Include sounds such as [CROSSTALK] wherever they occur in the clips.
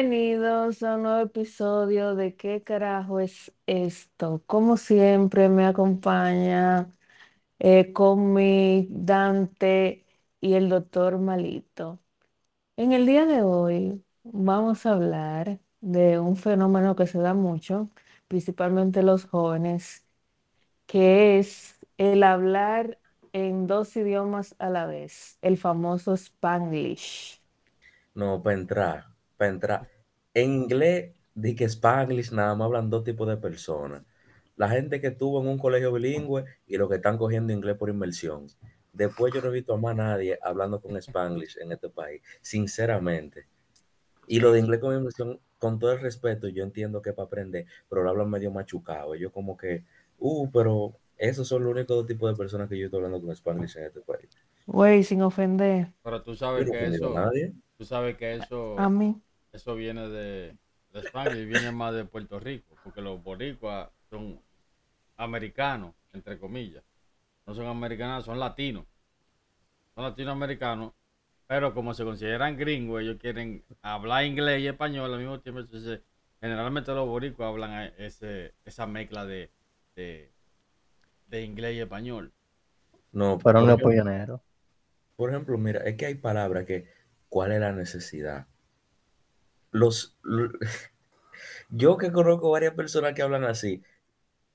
Bienvenidos a un nuevo episodio de ¿Qué carajo es esto? Como siempre me acompaña eh, con mi Dante y el doctor Malito. En el día de hoy vamos a hablar de un fenómeno que se da mucho, principalmente los jóvenes, que es el hablar en dos idiomas a la vez, el famoso Spanglish. No, para entrar, para entrar. En inglés, di que Spanglish nada más hablan dos tipos de personas. La gente que estuvo en un colegio bilingüe y los que están cogiendo inglés por inmersión. Después yo no he visto a más nadie hablando con Spanglish en este país, sinceramente. Y lo de inglés con inmersión, con todo el respeto, yo entiendo que es para aprender, pero lo hablan medio machucado. Yo como que, uh, pero esos son los únicos dos tipos de personas que yo estoy hablando con Spanglish en este país. Güey, sin ofender. Pero tú sabes que eso, nadie. tú sabes que eso, A mí. Eso viene de, de España y viene más de Puerto Rico, porque los boricuas son americanos, entre comillas. No son americanos, son latinos. Son latinoamericanos, pero como se consideran gringos, ellos quieren hablar inglés y español al mismo tiempo. Entonces, generalmente los boricuas hablan a- ese, esa mezcla de, de, de inglés y español. No, los ejemplo, pioneros. por ejemplo, mira, es que hay palabras que, ¿cuál es la necesidad? Los, [LAUGHS] yo que conozco varias personas que hablan así,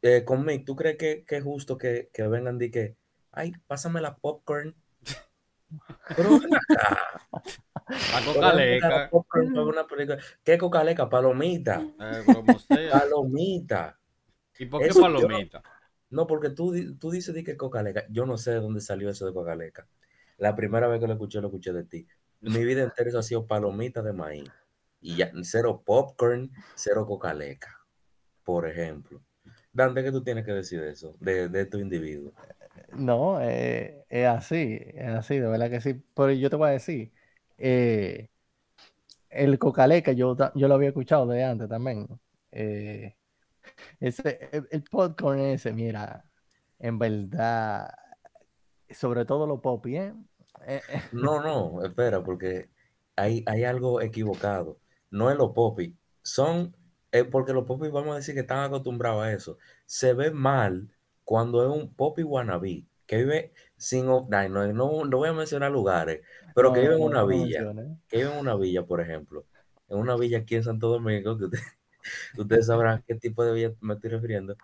eh, conmigo, ¿tú crees que, que es justo que, que vengan y que, ay, pásame la popcorn? Pero [LAUGHS] La pero coca ven acá, la leca, popcorn para ver una película. ¿Qué cocaleca? Palomita, eh, como sea. [LAUGHS] palomita. ¿Y por qué Eso yo no, palomita? no, porque tú, tú dices di que cocaleca. Yo no sé de dónde salió eso de cocaleca. La primera vez que lo escuché, lo escuché de ti. Mi vida entera eso ha sido palomita de maíz. Y ya, cero popcorn, cero cocaleca, por ejemplo. Dante, ¿qué tú tienes que decir de eso? De, de tu individuo. No, eh, es así, es así, de verdad que sí. Pero yo te voy a decir, eh, el cocaleca yo, yo lo había escuchado de antes también. Eh, ese, el, el popcorn ese, mira, en verdad, sobre todo ¿eh? Eh, eh, No, no, espera, porque hay, hay algo equivocado. No es los popis. Son, eh, porque los popis, vamos a decir que están acostumbrados a eso. Se ve mal cuando es un popi wannabe, que vive sin, no, no, no voy a mencionar lugares, pero que vive en una no villa, menciona. que vive en una villa, por ejemplo, en una villa aquí en Santo Domingo, que usted- [LAUGHS] ustedes sabrán qué tipo de villa me estoy refiriendo,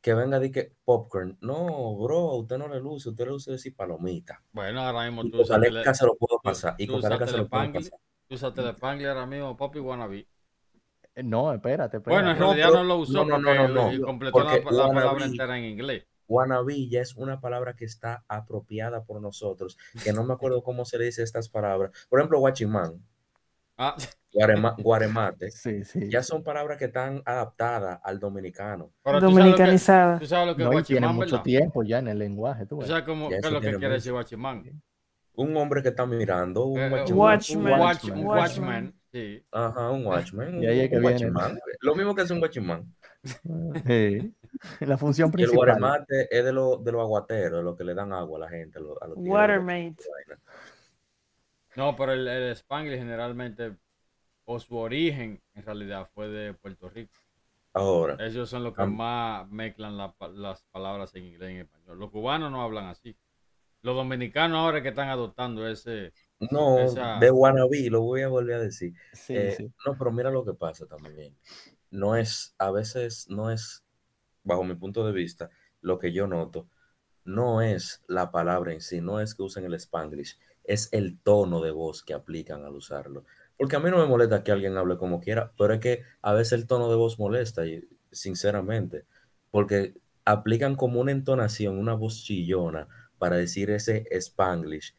que venga de que popcorn. No, bro, a usted no le luce, usted le luce decir palomita. Bueno, ahora mismo Y tú usaste Cocaleca se lo puedo tú, pasar, y tú usaste se lo puedo pasar. Tú usaste el Spanglish ahora mismo, Poppy Wannabe. Eh, No, espérate, Bueno, en espérate. No, realidad no lo usó no, no, porque no, completó la, porque la palabra wannabe, entera en inglés. wannabe ya es una palabra que está apropiada por nosotros, que no me acuerdo cómo se le dice estas palabras. Por ejemplo, guachimán, Ah, guarema- guaremate, [LAUGHS] Sí, sí. ya son palabras que están adaptadas al dominicano. pero tú sabes lo que, Dominicanizada. tú sabes lo que es No, tiene mucho ¿verdad? tiempo ya en el lenguaje, tú Tú sabes cómo, qué es lo que quiere decir guachimán. Un hombre que está mirando, un Eh, eh, un. Watchman. un Watchman. watchman, sí. Ajá, un watchman, Y ahí es un, que un viene. guachimán. Lo mismo que es un guachimán. [LAUGHS] Sí. La función Y el principal. guaremate es de los de los aguateros, de los que le dan agua a la gente, a los, a los Watermate. No, pero el, el Spanglish generalmente, o su origen en realidad fue de Puerto Rico. Ahora, Ellos son los que más mezclan la las palabras en inglés y en español. Los cubanos no hablan así. Los dominicanos ahora que están adoptando ese... no, esa- de wannabe, lo voy a volver a decir. Sí, Eh, sí. No, pero mira lo que pasa también. No es, a veces no es, bajo mi punto de vista, lo que yo noto, no es la palabra en sí, no es que usen el Spanglish, es el tono de voz que aplican al usarlo. Porque a mí no me molesta que alguien hable como quiera, pero es que a veces el tono de voz molesta, y, sinceramente, porque aplican como una entonación, una voz chillona para decir ese Spanglish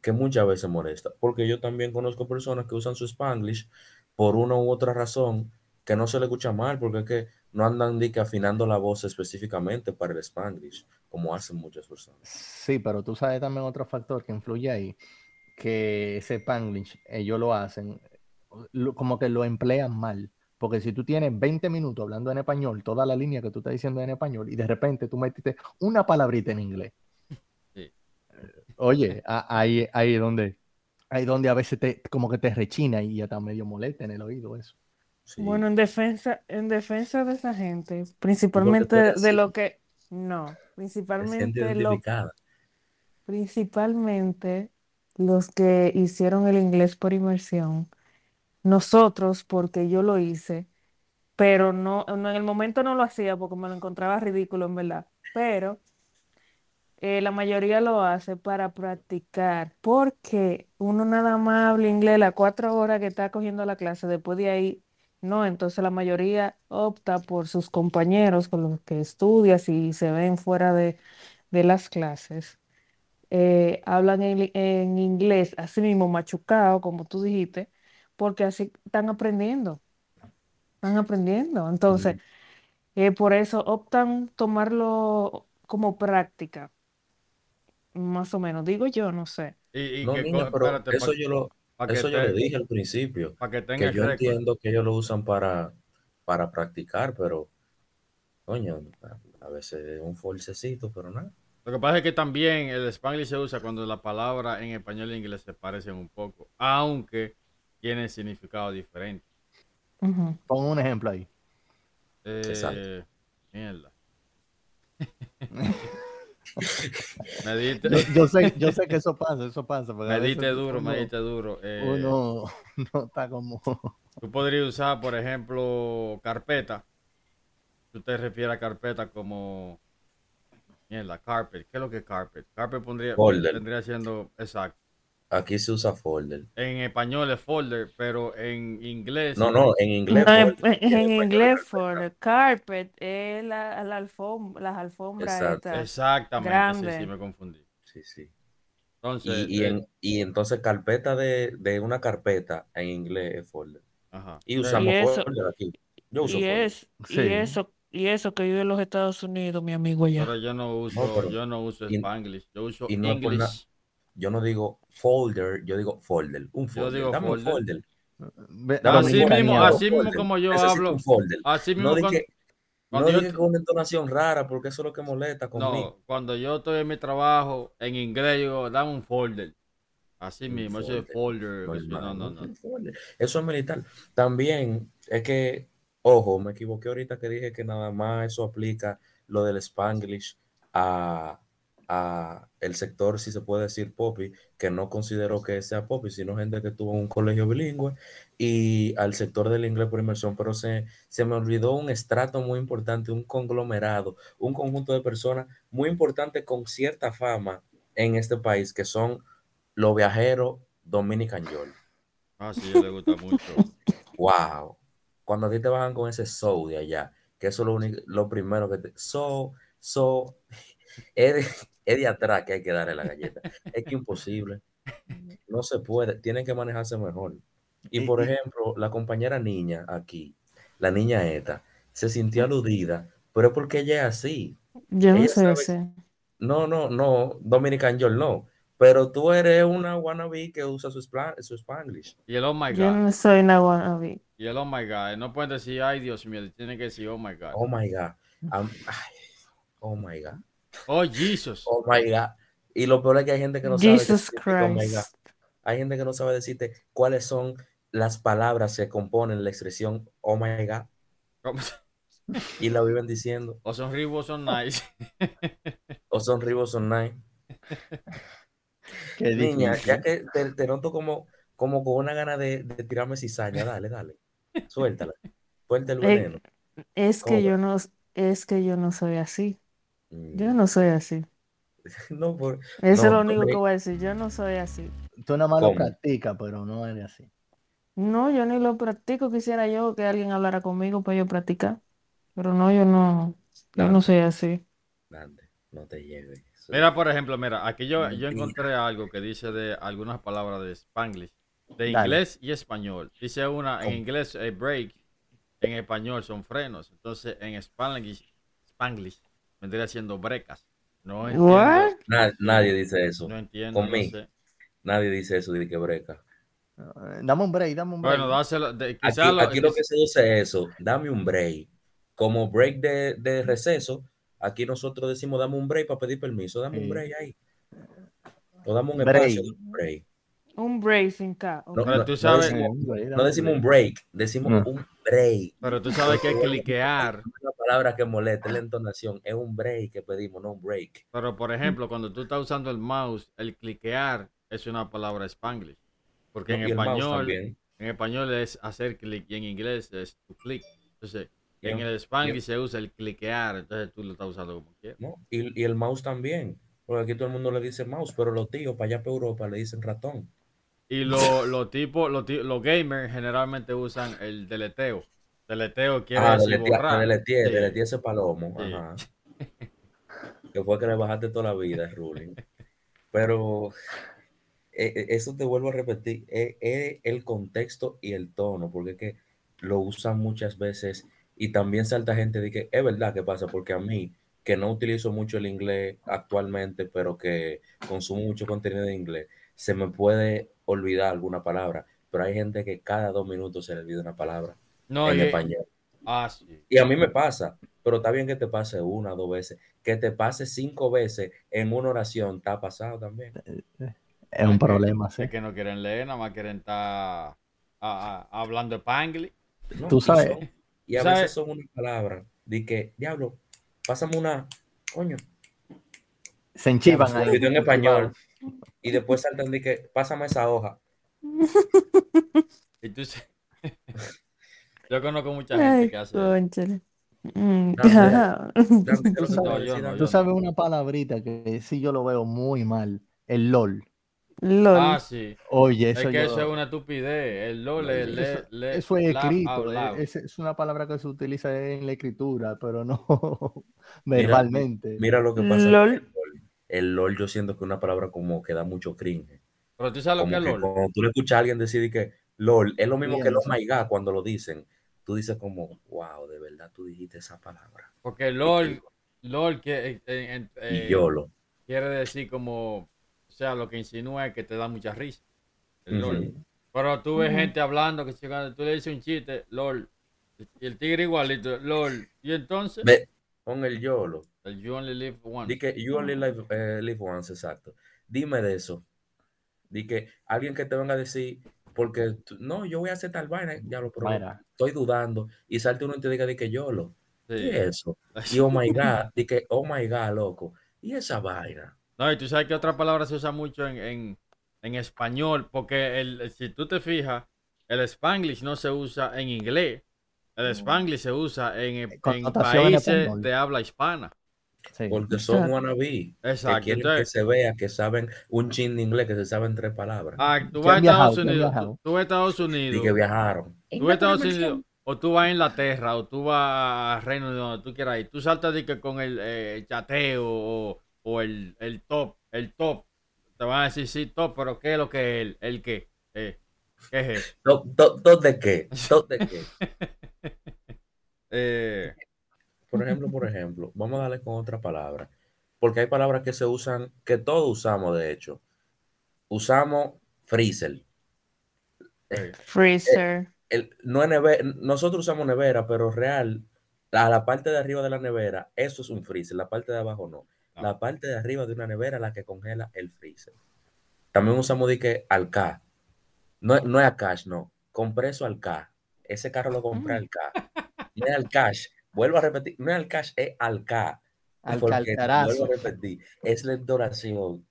que muchas veces molesta, porque yo también conozco personas que usan su Spanglish por una u otra razón que no se le escucha mal, porque es que no andan que afinando la voz específicamente para el Spanglish, como hacen muchas personas. Sí, pero tú sabes también otro factor que influye ahí, que ese Spanglish, ellos lo hacen, como que lo emplean mal. Porque si tú tienes 20 minutos hablando en español, toda la línea que tú estás diciendo en español, y de repente tú metiste una palabrita en inglés. Oye, ahí, ahí es donde Ahí donde a veces te, como que te rechina y ya está medio molesta en el oído eso. Sí. Bueno, en defensa, en defensa de esa gente, principalmente de lo que, no, principalmente lo, principalmente los que hicieron el inglés por inmersión, nosotros, porque yo lo hice, pero no, no, en el momento no lo hacía porque me lo encontraba ridículo en verdad, pero eh, la mayoría lo hace para practicar, porque uno nada más habla inglés las cuatro horas que está cogiendo la clase, después de ahí, no, entonces la mayoría opta por sus compañeros con los que estudia, si se ven fuera de, de las clases, eh, hablan en, en inglés, así mismo machucado, como tú dijiste, porque así están aprendiendo, están aprendiendo, entonces, eh, por eso optan tomarlo como práctica. Más o menos, digo yo, no sé. Y, y No, niña, pero espérate, eso yo lo, eso yo lo dije al principio, que que yo récord. entiendo que ellos lo usan para, para practicar, pero, coño, a, veces es un forcecito, pero nada. Lo que pasa es que también el Spanglish se usa cuando las palabras en español e inglés se parecen un poco, aunque tienen significado diferente. Ujú. Pon un ejemplo ahí. Exacto. Eh, mierda. [LAUGHS] me diste, Yo, yo sé, yo sé que eso pasa, eso pasa. porque a me diste veces duro, me uno- diste duro. Eh, Uno [LAUGHS] no está como. Tú podrías usar, por ejemplo, carpeta. Tú te refieres a carpeta como. Mierda, carpet. ¿Qué es lo que es carpet? Carpet pondría, Folder. vendría siendo. Exacto. Aquí se usa folder. En español es folder, pero en inglés. No, no, en inglés No, en, folder, en en inglés, the carpet es la, la alfombra, las alfombras Exacto. estas. Exactamente, Grande. sí, sí, me confundí. Sí, sí. Entonces, Y, y, eh, en- y entonces carpeta de, de una carpeta en inglés es folder. ajá. Y usamos Y eso- folder aquí. Yo uso Y folder. es, Sí. y eso, y eso que vive en los Estados Unidos, mi amigo allá. Pero yo no uso, No, pero- yo no uso Spanglish, yo uso y no Yo no digo folder, yo digo folder. Un folder. digo Dame un folder. folder. Dame Así un mismo, folder. así mismo Folder. como yo Necesito hablo. un folder. Así mismo No dije cuando, no cuando yo dije con una entonación rara, porque eso es lo que molesta conmigo. No, cuando yo estoy en mi trabajo en inglés, digo, dame un folder. Así Un mismo, eso es folder. No, no, no. folder. Eso es militar. También es que, ojo, me equivoqué ahorita que dije que nada más eso aplica lo del Spanglish a, a el sector, si se puede decir, popi, que no considero que sea popi, sino gente que estuvo en un colegio bilingüe, y al sector del inglés por inmersión, pero se, se me olvidó un estrato muy importante, un conglomerado, un conjunto de personas muy importante con cierta fama en este país, que son los viajeros Dominican York. Ah, sí, le gusta mucho. [LAUGHS] Wow. Cuando a ti te bajan con ese so de allá, que eso es lo único, lo primero que te. So, so. [LAUGHS] Es de, es de atrás que hay que darle la galleta. Es que imposible. No se puede. Tienen que manejarse mejor. Y por ejemplo, la compañera niña aquí, la niña esta, se sintió aludida, pero es porque ella es así. Yo no sé sabe- ese. No, no, no, Dominican York no. Pero tú eres una wannabe que usa su, su Spanglish. Y el oh my Yo god. no soy una wannabe. Y el oh my god. No pueden decir, ay Dios mío, tienen que decir oh my god. Oh my God. Ay, oh my God. Oh Jesus. Oh my God. Y lo peor es que hay gente que no sabe Jesus decirte, oh my God. Christ. Hay gente que no sabe decirte cuáles son las palabras que componen la expresión oh my God ¿Cómo? y la viven diciendo O son ribos, son nice. [LAUGHS] o son ribos son nice. Qué Niña, difícil. ya que te, te noto como, como con una gana de, de tirarme cizaña, dale, dale. Suéltala. Suelta el Eh, veneno. Es ¿Cómo que yo no, es que yo no soy así. Mm, Yo no soy así. [LAUGHS] No, por, Eso No, es lo único que voy a decir. Yo no soy así. Tú nada más lo practicas, pero no eres así. No, yo ni lo practico. Quisiera yo que alguien hablara conmigo para yo practicar. Pero no, yo no, yo no soy así. dale, no te lleves. Mira, por ejemplo, mira, aquí yo, yo encontré algo que dice de algunas palabras de Spanglish, de Dale. inglés y español. Dice una, en inglés eh, break, en español son frenos. Entonces, en Spanglish, Spanglish vendría siendo brecas. No entiendo, nadie dice eso. no entiendo, no Conmigo. sé. Nadie dice eso de que breca. Eh, Dame un break, dame un break. Bueno, dáselo, de, Aquí, lo, aquí lo que se usa es eso, dame un break. Como break de, de receso, aquí nosotros decimos dame un break para pedir permiso, dame Sí. un break ahí. O dame un Break. espacio, un break. Un break sin K. No, decimos, Sí, no decimos un break, decimos No. un break. Pero tú sabes que cliquear. Es una palabra que molesta, es la entonación. Es un break que pedimos, no un break. Pero por ejemplo, cuando tú estás usando el mouse, el cliquear es una palabra spanglish. Porque en español, en español es hacer clic y en inglés es to click. Entonces, en- el spanglish se usa el cliquear, entonces tú lo estás usando como quieras. ¿no? Y, y el mouse también. Porque aquí todo el mundo le dice mouse, pero los tíos para allá para Europa le dicen ratón. Y los lo [LAUGHS] tipos, los, los gamers generalmente usan el deleteo. Deleteo quiere Ah, decir deletear, borrar. Sí. ese palomo. Sí. Ajá. [LAUGHS] que fue que le bajaste toda la vida, Ruling. Pero eh, eh, eso te vuelvo a repetir, es el contexto y el tono, porque es que lo usan muchas veces y también salta gente de que es verdad que pasa, porque a mí, que no utilizo mucho el inglés actualmente, pero que consumo mucho contenido en inglés, se me puede olvidar alguna palabra, pero hay gente que cada dos minutos se le olvida una palabra No, en y- español. Ah, sí. Y a mí me pasa, pero está bien que te pase una o dos veces. Que te pase cinco veces en una oración, está pasado también. Es un problema, sí. Es que no quieren leer, nada más quieren estar hablando spanglish. ¿no? Tú Y sabes- son- Y a ¿Sabes? veces son unas palabras de que, diablo, pásame una, coño, Se enchivan ahí. en español. Y después saltan de que, pásame esa hoja. Y tú se- Yo conozco mucha gente Ay, que hace. cónchale. Mm, Ah, mira. ajá. Dante, ¿qué es que Tú sabes-? Tú una palabrita que sí yo lo veo muy mal. El LOL. LOL. Ah, sí. Oye, Es eso que yo- eso es una estupidez. El LOL es le, Eso, le- eso es escrito, es, es- es una palabra que se utiliza en la escritura, pero no [LAUGHS] verbalmente. Mira lo que pasa. LOL. El LOL. Yo siento que es una palabra como que da mucho cringe. Pero tú sabes lo Como que es LOL. cuando tú le escuchas a alguien decir que LOL, es lo mismo que el oh my God cuando lo dicen. Tú dices como, wow, de verdad tú dijiste esa palabra. Porque LOL, LOL que, eh, eh, Y eh, YOLO. quiere decir como, o sea, lo que insinúa es que te da mucha risa. El LOL. Ujú. Pero tú ves gente hablando que si cuando tú le dices un chiste, LOL. Y el tigre igualito, LOL. Y entonces, Ve, con el YOLO. El You Only Live Once. Di que you only live, eh, live once, exacto. Dime de eso. Di que alguien que te venga a decir, porque tú- no, yo voy a hacer tal vaina, ya lo probé, Mira, estoy dudando, y salte uno y te diga de que YOLO. Sí. ¿Qué es eso? [LAUGHS] Y oh my God, di que oh my God, loco. ¿Y esa vaina? No, y tú sabes que otra palabra se usa mucho en, en, en español, porque el, si tú te fijas, el spanglish no se usa en inglés. El spanglish se usa en, en países de habla hispana. Sí. Porque son Exacto. wannabe. Que Exacto. quieren que se vea que saben un chin de inglés, que se saben tres palabras. ah, tú ¿Quién vas a? Estados ¿Quién Unidos, tú, vas a Estados Y Unidos, que viajaron. tú vas a Estados Unidos, o tú vas a Inglaterra, o tú vas a Reino Unido, donde tú quieras ir. Tú saltas de que con el eh, chateo o, o el, el top, el top. Te van a decir, sí, top, pero ¿qué es lo que es el, el qué? Eh, ¿Qué es eso? ¿Do- do- ¿Dónde qué? ¿Dónde qué? [LAUGHS] Eh, Por ejemplo, por ejemplo, vamos a darle con otra palabra. Porque hay palabras que se usan, que todos usamos, de hecho. Usamos freezer. Freezer. El, no es neve- nosotros usamos nevera, pero real, a la parte de arriba de la nevera, eso es un freezer, la parte de abajo no. Ah. La parte de arriba de una nevera es la que congela el freezer. También usamos de que alca. No, es- no es cash, no. Compré eso alca. Ese carro lo compré Mm. alca. No es al cash. Vuelvo a repetir, no es al cash, es alca. Al Porque, vuelvo a repetir, es la entonación,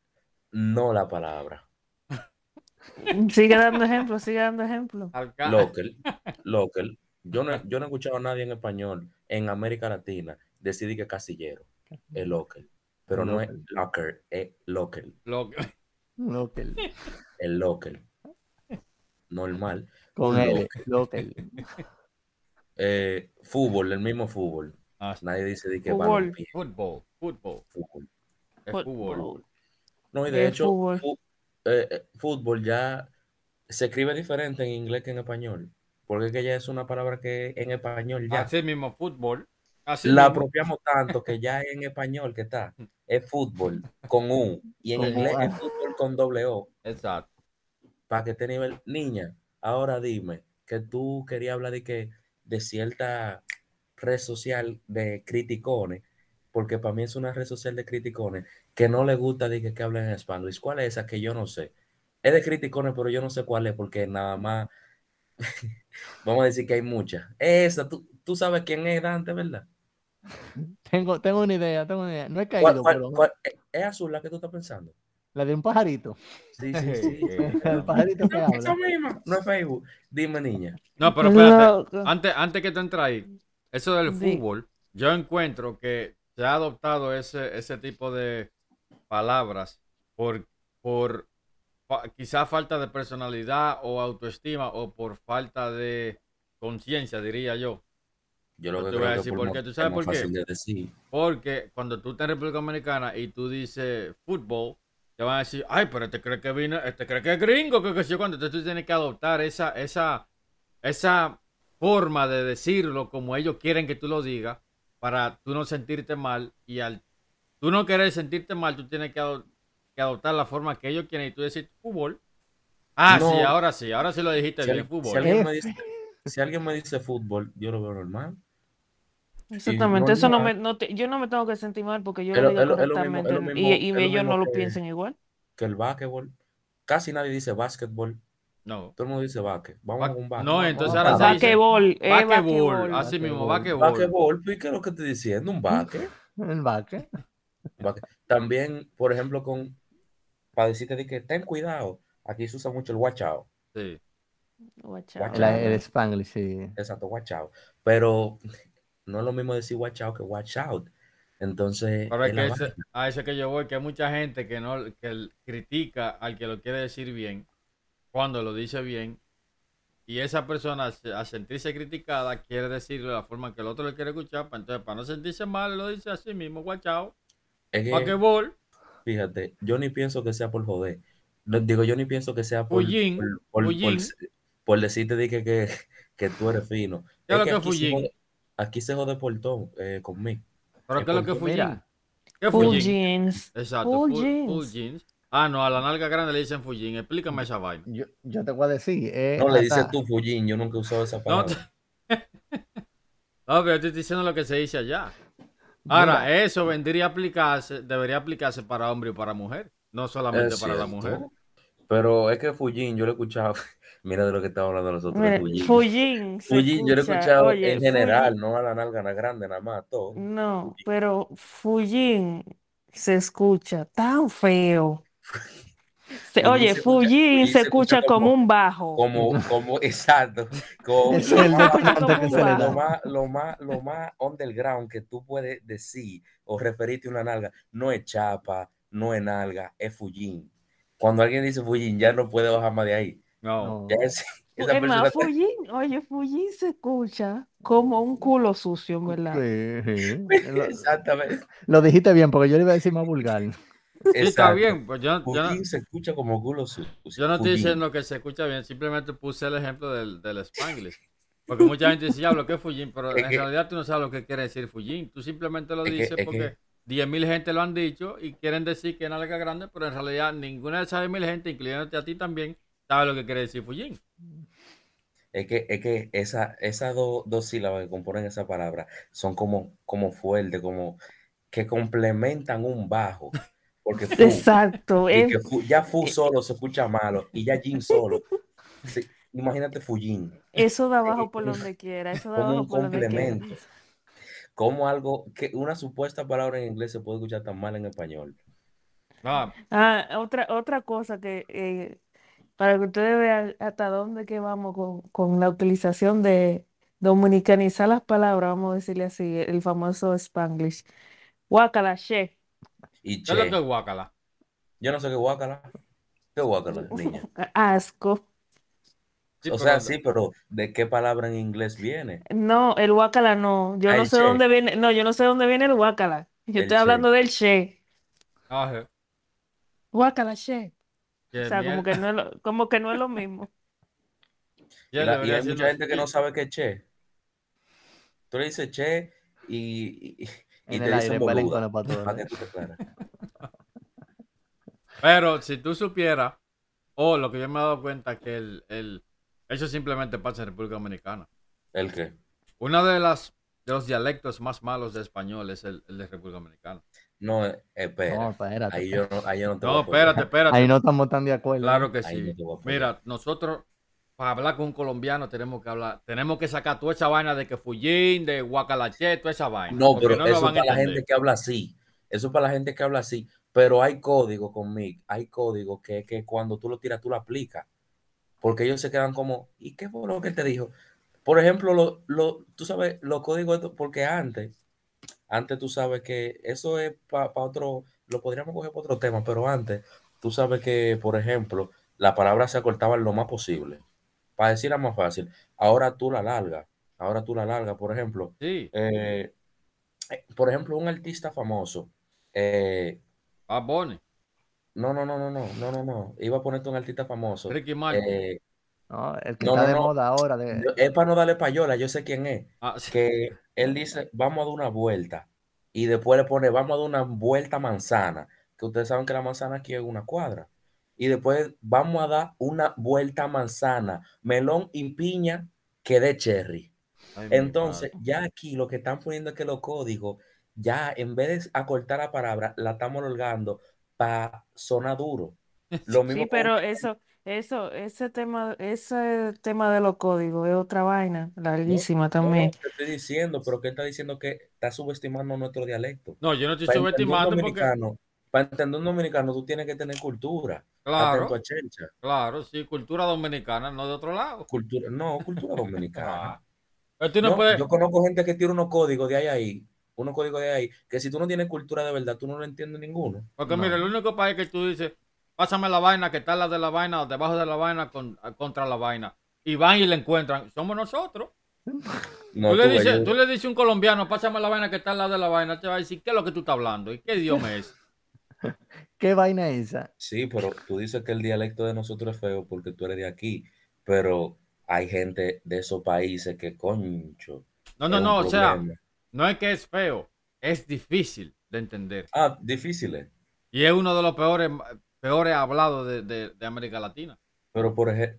no la palabra. [LAUGHS] Sigue dando ejemplos, sigue dando ejemplos. Alca- Local, local. Yo no, yo no he escuchado a nadie en español en América Latina decir que casillero es local. Pero no es locker, es local. lo que- Local. El local. Normal. Con L. Local. Eh, fútbol, el mismo fútbol. Ah, sí. Nadie dice de que Fútbol. Fútbol, fútbol, fútbol. Fútbol. fútbol. No, y De hecho, fútbol. eh, eh, fútbol ya se escribe diferente en inglés que en español. Porque es que ya es una palabra que en español ya Así mismo, fútbol. Así la mismo. apropiamos tanto que ya en español que está [LAUGHS] es fútbol con U y en Con inglés U. es fútbol con doble O Exacto. para que esté nivel niña ahora dime que tú querías hablar de que de cierta red social de criticones porque para mí es una red social de criticones que no le gusta de que, que hablen en Spanish ¿cuál es esa que yo no sé? es de criticones, pero yo no sé cuál es, porque nada más, [LAUGHS] vamos a decir que hay muchas. Esa, tú, tú sabes quién es Dante, ¿verdad? [LAUGHS] Tengo, tengo una idea, tengo una idea. No he ¿Cuál- caído, cuál- pero cuál- ¿Es azul la que tú estás pensando? La de un pajarito. Sí, sí, [LAUGHS] sí. El pajarito que habla. misma, no es Facebook. Dime, niña. No, pero espérate. Antes, antes que te entre ahí, eso del fútbol, yo encuentro que se ha adoptado ese, ese tipo de palabras por, por fa- quizá falta de personalidad o autoestima o por falta de conciencia, diría yo. Yo lo que te voy a decir por qué. ¿Tú es sabes por qué? de. Porque cuando tú estás en República Dominicana y tú dices fútbol, te van a decir, ay, pero este cree que vino, este cree que es gringo, que, que sé yo cuánto. Entonces tú tienes que adoptar esa, esa, esa forma de decirlo como ellos quieren que tú lo digas para tú no sentirte mal y al tú no querer sentirte mal, tú tienes que, ado- que adoptar la forma que ellos quieren y tú decir fútbol. Ah, No. sí, ahora sí, ahora sí lo dijiste Si, bien, al- fútbol. si alguien me dice, si alguien me dice fútbol, yo lo veo normal. Exactamente, eso no me, no te- yo no me tengo que sentir mal porque yo lo digo es lo- es lo mismo- es correctamente lo y- mismo- y, lo ellos no mismo lo que- piensen igual. Que el básquetbol, casi nadie dice básquetbol. No. Todo el mundo dice básquet. Vamos Ba- a un básquet. no, entonces ahora un se básquet. dice Basquetbol, es Basquetbol, basquetbol. así mismo. Básquetbol, ¿y qué es lo que estoy diciendo? Un básquet. [LAUGHS] El vaque. Básquet. También, por ejemplo, con para decirte de que ten cuidado. Aquí se usa mucho el watch out. Sí. Watch Watch out. El, el Spanglish, sí. Exacto, watch out. Pero no es lo mismo decir watch out que watch out. Entonces, es que la ese- a eso que yo voy, que hay mucha gente que no que critica al que lo quiere decir bien cuando lo dice bien y esa persona a sentirse criticada quiere decirlo de la forma que el otro le quiere escuchar, pa- entonces para no sentirse mal lo dice así mismo, guachao, Es que, fíjate, yo ni pienso que sea por joder. No, digo, yo ni pienso que sea por, por, por- fullín. por- por decirte de que, que, que tú eres fino. ¿Qué es lo que aquí, jode, aquí se jode por todo eh, conmigo. pero ¿qué es lo que full jean? ¿Qué Full full jean? jeans. Exacto, Full full, jeans. full jeans. Ah, no, a la nalga grande le dicen full jean, explícame esa vaina. Yo, yo te voy a decir. eh, No le dices tú fullín, yo nunca he usado esa No, palabra. [LAUGHS] No, pero yo te estoy diciendo lo que se dice allá. Ahora, Mira. eso vendría a aplicarse, debería aplicarse para hombre y para mujer, no solamente Es para la mujer. Pero es que fullín, yo lo he escuchado. [LAUGHS] Mira de lo que estamos hablando nosotros. Mira, fullín. Fullín se Fullín, yo lo he escucha, escuchado oye, en general, no a la nalga na grande, nada más, todo. No, pero Fullín se escucha tan feo. Se- oye, se escucha- Fullín Fullín se se escucha escucha como como- un bajo. Como, como, exacto. Como, Es lo el más- que se le Lo lo más, lo más, lo más underground que tú puedes decir o referirte a una nalga, no es chapa, no es nalga, es fullín. Cuando alguien dice fullín, ya no puede bajar más de ahí. No. Ya es- [LAUGHS] esa Es más, persona Fullín, oye, Fullín se escucha como un culo sucio, ¿verdad? Sí, sí. Lo, [LAUGHS] Exactamente. lo dijiste bien, porque yo le iba a decir más vulgar. Sí, [LAUGHS] está bien, pues yo, yo no, se escucha como culo sucio. yo no estoy diciendo que se escucha bien, simplemente puse el ejemplo del, del Spanglish. Porque mucha gente dice, ya lo que es Fujin, pero Es en que- realidad tú no sabes lo que quiere decir Fujin. Tú simplemente lo que- dices es que- porque 10.000 gente lo han dicho y quieren decir que es nalga grande, pero en realidad ninguna de esas 10.000 gente, incluyéndote a ti también, sabe lo que quiere decir Fujin. Es que, es que esa, esas dos, dos sílabas que componen esa palabra son como, como fuertes, como que complementan un bajo. Porque [LAUGHS] fu, Exacto, y es, que fu- ya fu solo se escucha malo y ya Jin solo. Sí, imagínate Fujin eso da abajo por donde quiera, eso da como abajo un por donde quiera. complemento. Como algo que una supuesta palabra en inglés se puede escuchar tan mal en español. Ah, Ah, otra, otra cosa que eh, para que ustedes vean hasta dónde que vamos con, con la utilización de dominicanizar las palabras, vamos a decirle así, el famoso Spanglish. Guacala, che. Y ¿qué es lo che, que es guacala? yo no sé qué guácala. ¿Qué guácala, niña? [LAUGHS] Asco. Sí, o sea, sí, pero ¿de qué palabra en inglés viene? No, el guacala no. Yo Ah, no sé che. dónde viene, no, yo no sé dónde viene el guacala. Yo El estoy che. hablando del che. Ah, je, Guacala, che. O sea, como que no es lo, como que no es lo mismo. [LAUGHS] Y, Ya la- y debería hay mucha gente que no sabe qué es che. Tú le dices che y, y, y En te el dicen aire, boluda. peléncone para todos. Para que tú te aclares. [LAUGHS] Pero si tú supieras, o lo que yo me he dado cuenta que el, el, eso simplemente pasa en República Dominicana. ¿El qué? Una de las de los dialectos más malos de español es el, el de República Dominicana. No, eh, espera. No, espérate. ahí, yo no, ahí yo no te voy No, a apoyar. espérate, espérate. Ahí no estamos tan de acuerdo. Claro que Ahí sí. no. Mira, nosotros para hablar con un colombiano tenemos que hablar, tenemos que sacar toda esa vaina de que Fullín, de Guacalache, toda esa vaina. No, pero lo eso para la gente que habla así. Eso es para la gente que habla así. Pero hay código conmigo. Hay código que, que cuando tú lo tiras, tú lo aplicas. Porque ellos se quedan como, ¿y qué fue lo que te dijo? Por ejemplo, lo, lo, tú sabes, los códigos, porque antes, antes tú sabes que eso es para pa otro, lo podríamos coger para otro tema, pero antes tú sabes que, por ejemplo, la palabra se acortaba lo más posible. Para decirla más fácil, ahora tú la largas, ahora tú la largas, por ejemplo. Sí. Eh, eh, por ejemplo, un artista famoso. Eh, ah, Bonnie. No, no, no, no, no, no, no, no. Iba a ponerte un artista famoso. Ricky Martin. Eh, no, el que no, está no, de moda ahora. De... Es para no darle payola, yo sé quién es. Ah, sí. Que él dice, vamos a dar una vuelta. Y después le pone, vamos a dar una vuelta manzana. Que ustedes saben que la manzana aquí es una cuadra. Y después vamos a dar una vuelta manzana, melón y piña que de cherry. Ay, Entonces, ya aquí lo que están poniendo es que los códigos, ya en vez de acortar la palabra, la estamos alargando para sonar duro. [LAUGHS] Lo mismo Sí, pero eso, eso, ese tema, ese tema de los códigos es otra vaina, larguísima No, también. te estoy diciendo, pero que él está diciendo que está subestimando nuestro dialecto. No, yo no estoy Para entender un subestimando porque, dominicano, para entender un dominicano, tú tienes que tener cultura. claro, Atento a chelcha. claro, sí, cultura dominicana, no de otro lado. Cultura, no, cultura [LAUGHS] dominicana. Ah. Pero tú no, No, puedes, yo conozco gente que tiene unos códigos de ahí a ahí, unos códigos de ahí, que si tú no tienes cultura de verdad, tú no lo entiendes ninguno. porque No. mira, el único país que tú dices, pásame la vaina, que está la de la vaina, o debajo de la vaina, con- contra la vaina, y van y la encuentran, somos nosotros. No, tú, le dices, tú le dices a un colombiano, pásame la vaina que está al lado de la vaina, te va a decir, ¿qué es lo que tú estás hablando? ¿Y qué idioma es? [LAUGHS] ¿Qué vaina es esa? Sí, pero tú dices que el dialecto de nosotros es feo porque tú eres de aquí, pero hay gente de esos países que concho. No, no, es no, o sea, no es que es feo, es difícil de entender. Ah, difíciles. Y es uno de los peores, peores hablados de, de- de América Latina. Pero por, eje-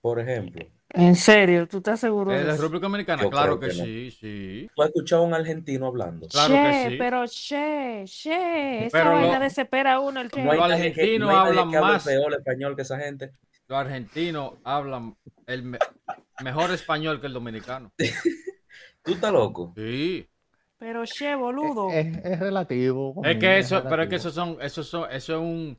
por ejemplo, En serio, ¿tú estás seguro ¿Es de de eso? República Dominicana? Yo Claro que, que no. sí, sí. tú has escuchado a un argentino hablando. Claro que sí. pero che, che, esa Pero lo- vaina desespera a uno, el che. No hay Los argentinos no hablan que hable más. peor español que esa gente. Los argentinos hablan el me- mejor español que el dominicano. [LAUGHS] Tú estás loco. Sí. Pero che, boludo. Es, es relativo. Es que eso, pero es que eso son, eso son, eso es un,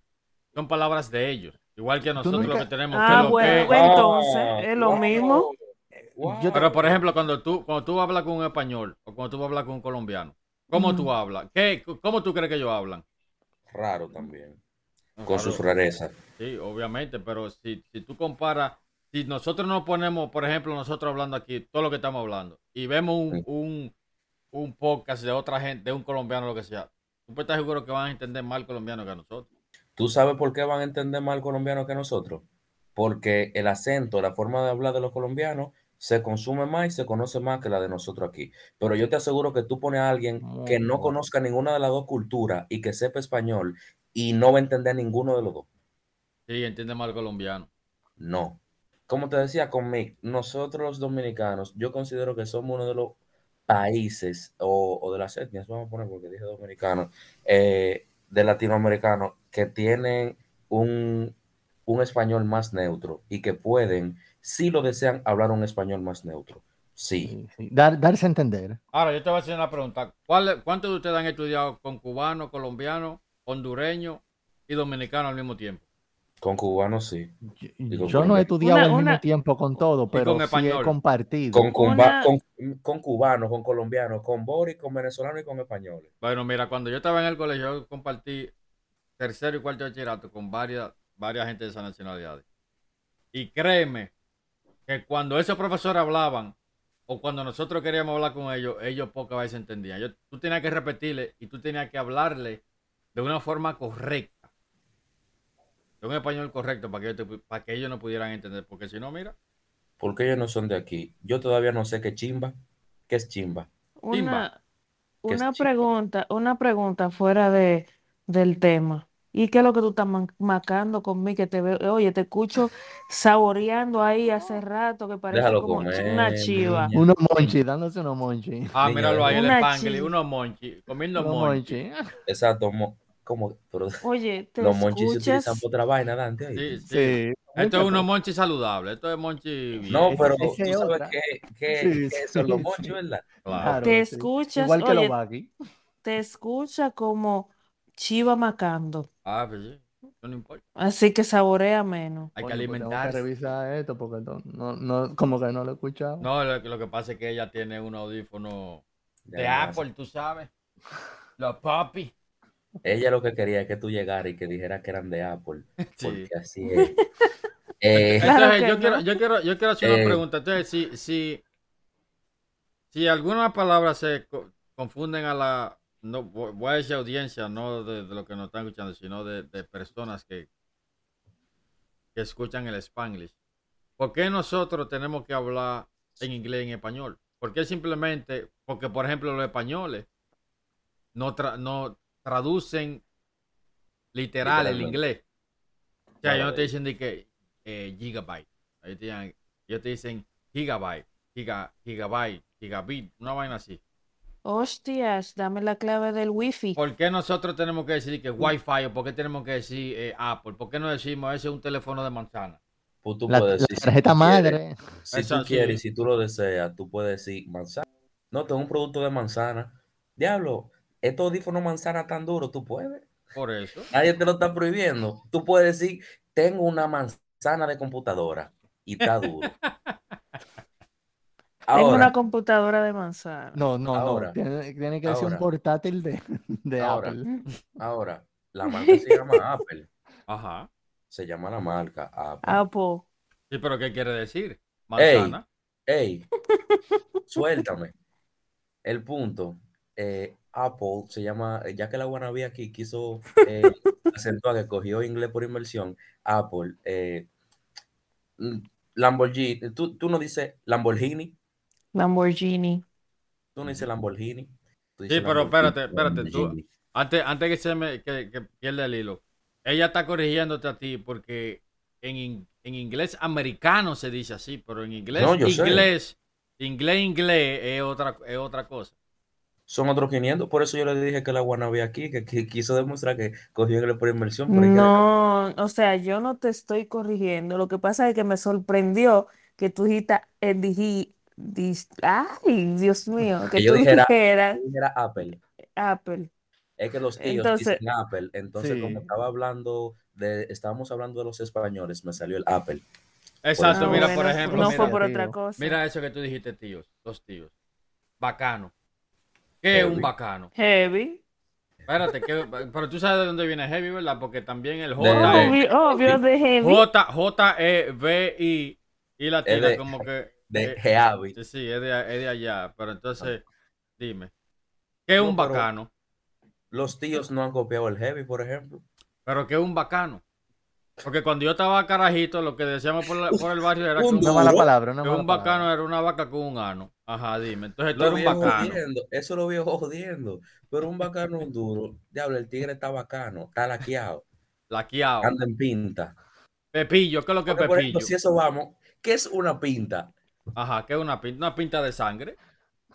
son palabras de ellos. Igual que nosotros nunca- lo que tenemos Ah, que lo bueno, que-. Entonces, Ah, es lo mismo. Wow. Pero por ejemplo, cuando tú, cuando tú hablas con un español o cuando tú hablas con un colombiano, ¿cómo tú hablas? ¿Qué, ¿Cómo tú crees que ellos hablan? Raro también. No, Con sus rarezas. Sí, obviamente, pero si, si tú comparas, si nosotros nos ponemos, por ejemplo, nosotros hablando aquí, todo lo que estamos hablando, y vemos un, Sí. un, un podcast de otra gente, de un colombiano, lo que sea, tú puedes estar seguro que van a entender más el colombiano que a nosotros. ¿Tú sabes por qué van a entender más el colombiano que nosotros? Porque el acento, la forma de hablar de los colombianos se consume más y se conoce más que la de nosotros aquí. Pero yo te aseguro que tú pones a alguien que no conozca ninguna de las dos culturas y que sepa español y no va a entender ninguno de los dos. Sí, entiende más el colombiano. No. Como te decía con Mick, nosotros los dominicanos, yo considero que somos uno de los países o, o de las etnias, vamos a poner porque dije dominicano, eh, de latinoamericanos que tienen un, un español más neutro y que pueden, si lo desean, hablar un español más neutro. Sí. Sí, sí. Dar- darse a entender. Ahora, yo te voy a hacer una pregunta. ¿Cuál, ¿Cuántos de ustedes han estudiado con cubano, colombiano, hondureño y dominicano al mismo tiempo? Con cubanos sí. Yo, no he estudiado Una- al mismo tiempo con todo, pero con sí he compartido. Con, cuba- Una- con, con cubanos, con colombianos, con boris, con venezolanos y con españoles. Bueno, mira, cuando yo estaba en el colegio, yo compartí tercero y cuarto de bachillerato con varias, varias gente de esas nacionalidades. Y créeme que cuando esos profesores hablaban, o cuando nosotros queríamos hablar con ellos, ellos pocas veces entendían. Yo, tú tenías que repetirle y tú tenías que hablarle de una forma correcta. Un español correcto para que, ellos te- para que ellos no pudieran entender. Porque si no, mira, porque ellos no son de aquí? Yo todavía no sé qué chimba. ¿Qué es chimba? Una, ¿Qué es una chimba? pregunta, una pregunta fuera de, del tema. ¿Y qué es lo que tú estás macando conmigo? Que te veo, oye, te escucho saboreando ahí hace rato que parece Déjalo como comer, una chiva. niña. Unos monchi, dándose unos monchi. Ah, míralo ahí, el chi- unos monchi, comiendo Unos monchi. monchi. Exacto, mo- como, pero [LAUGHS] Oye, te los monchis se utilizan escuchas, por otra vaina, Dante. Sí, sí. Sí. Esto es unos muchas monchi saludables, esto es monchi bien. No, pero ese tú es sabes otra. qué, qué- Sí, qué son los monchis. ¿verdad? Claro. Claro, te sí. escuchas, Igual que los oye, baggy. te escucha como chiva macando. Ah, pues sí, eso no importa. Así que saborea menos. Hay que Coño, pues que revisar esto porque no, no, no- como que no lo he escuchado. No, lo, lo que pasa es que ella tiene un audífono Ya, de. Apple, tú sabes. Los papi. Ella lo que quería es que tú llegaras y que dijeras que eran de Apple, [LAUGHS] Sí. porque así [LAUGHS] es. Eh, Entonces, yo, no. quiero, yo, quiero, yo quiero hacer una Eh. pregunta. Entonces, si, si, si algunas palabras se co- confunden a la. No, voy a decir audiencia, no de, de lo que nos están escuchando, sino de, de personas que, que escuchan el Spanglish. ¿Por qué nosotros tenemos que hablar en inglés y en español? ¿Por qué simplemente? Porque, por ejemplo, los españoles no, tra- no traducen literal el inglés. O sea, ellos no te dicen de que eh, gigabyte. Ellos te, dicen, ellos te dicen gigabyte, giga, gigabyte, gigabit, una vaina así. Hostias, dame la clave del wifi. ¿Por qué nosotros tenemos que decir que Wi-Fi o por qué tenemos que decir eh, Apple? ¿Por qué no decimos ese es un teléfono de manzana? pues tú La, puedes la decir, si tarjeta quieres, madre. si Eso tú sí. quieres y si tú lo deseas, tú puedes decir manzana. No, tengo un producto de manzana. Diablo, estos audífonos manzana tan duros, tú puedes. Por eso. Nadie te lo está prohibiendo. Tú puedes decir, tengo una manzana de computadora y está duro. [LAUGHS] Tengo Ahora, una computadora de manzana. No, no, Ahora. no. Tiene, tiene que ser un Ahora. portátil de, de Ahora. Apple. ahora, la marca se llama [LAUGHS] Apple. Ajá. Se llama la marca Apple. Apple. Sí, pero ¿qué quiere decir? Manzana. Ey, suéltame. El punto, eh, Apple se llama, ya que la Guanabí aquí quiso eh, [LAUGHS] acentuar que cogió inglés por inversión, Apple, eh, mm, Lamborghini, tú, tú no dices Lamborghini, Lamborghini. tú no dices Lamborghini. tú Sí, pero Lamborghini, espérate, espérate, tú-. Antes, antes que se me que, que pierda el hilo. Ella está corrigiéndote a ti porque en, en inglés americano se dice así, pero en inglés, No, sé. inglés, inglés, inglés es otra, es otra cosa. Son otros 500, por eso yo le dije que la Guanabí aquí, que, que quiso demostrar que cogió inglés por inversión. pero No, o sea, yo no te estoy corrigiendo. Lo que pasa es que me sorprendió que tú dijiste, eh, ay, Dios mío, [LAUGHS] que Que yo tú dijera- dijeras Era Apple. Apple. Es que los tíos Entonces- dicen Apple, entonces Sí. como estaba hablando de, estábamos hablando de los españoles, me salió el Apple. Exacto, Ah, mira, bueno, por ejemplo, no mira, fue por tío. otra cosa. mira eso que tú dijiste, tíos, dos tíos. Bacano. ¿Qué es un bacano? Heavy. Espérate, que, pero tú sabes de dónde viene heavy, ¿verdad? Porque también el J es Obvio, obvio de heavy. J, J, E, V, I y latina, Es de- como que. De eh, Heavy. Sí, sí, es de, es de allá. Pero entonces, dime, ¿qué es No, un bacano? Los tíos no han copiado el Heavy, por ejemplo. Pero ¿qué es un bacano? Porque cuando yo estaba carajito, lo que decíamos por, la- por el barrio era [LAUGHS] que Un un, Una duro. mala palabra, una que mala un bacano palabra. era una vaca con un ano. Ajá, dime. Entonces tú Lo eres un bacano. jodiendo, eso lo viejo jodiendo. Pero un bacano un duro. Diablo, el tigre está bacano, está laqueado, Laqueado. anda en pinta. Pepillo, ¿qué es lo que es Porque, por ejemplo, pepillo? si eso vamos, ¿qué es una pinta? Ajá, ¿qué es una pinta? Una pinta de sangre.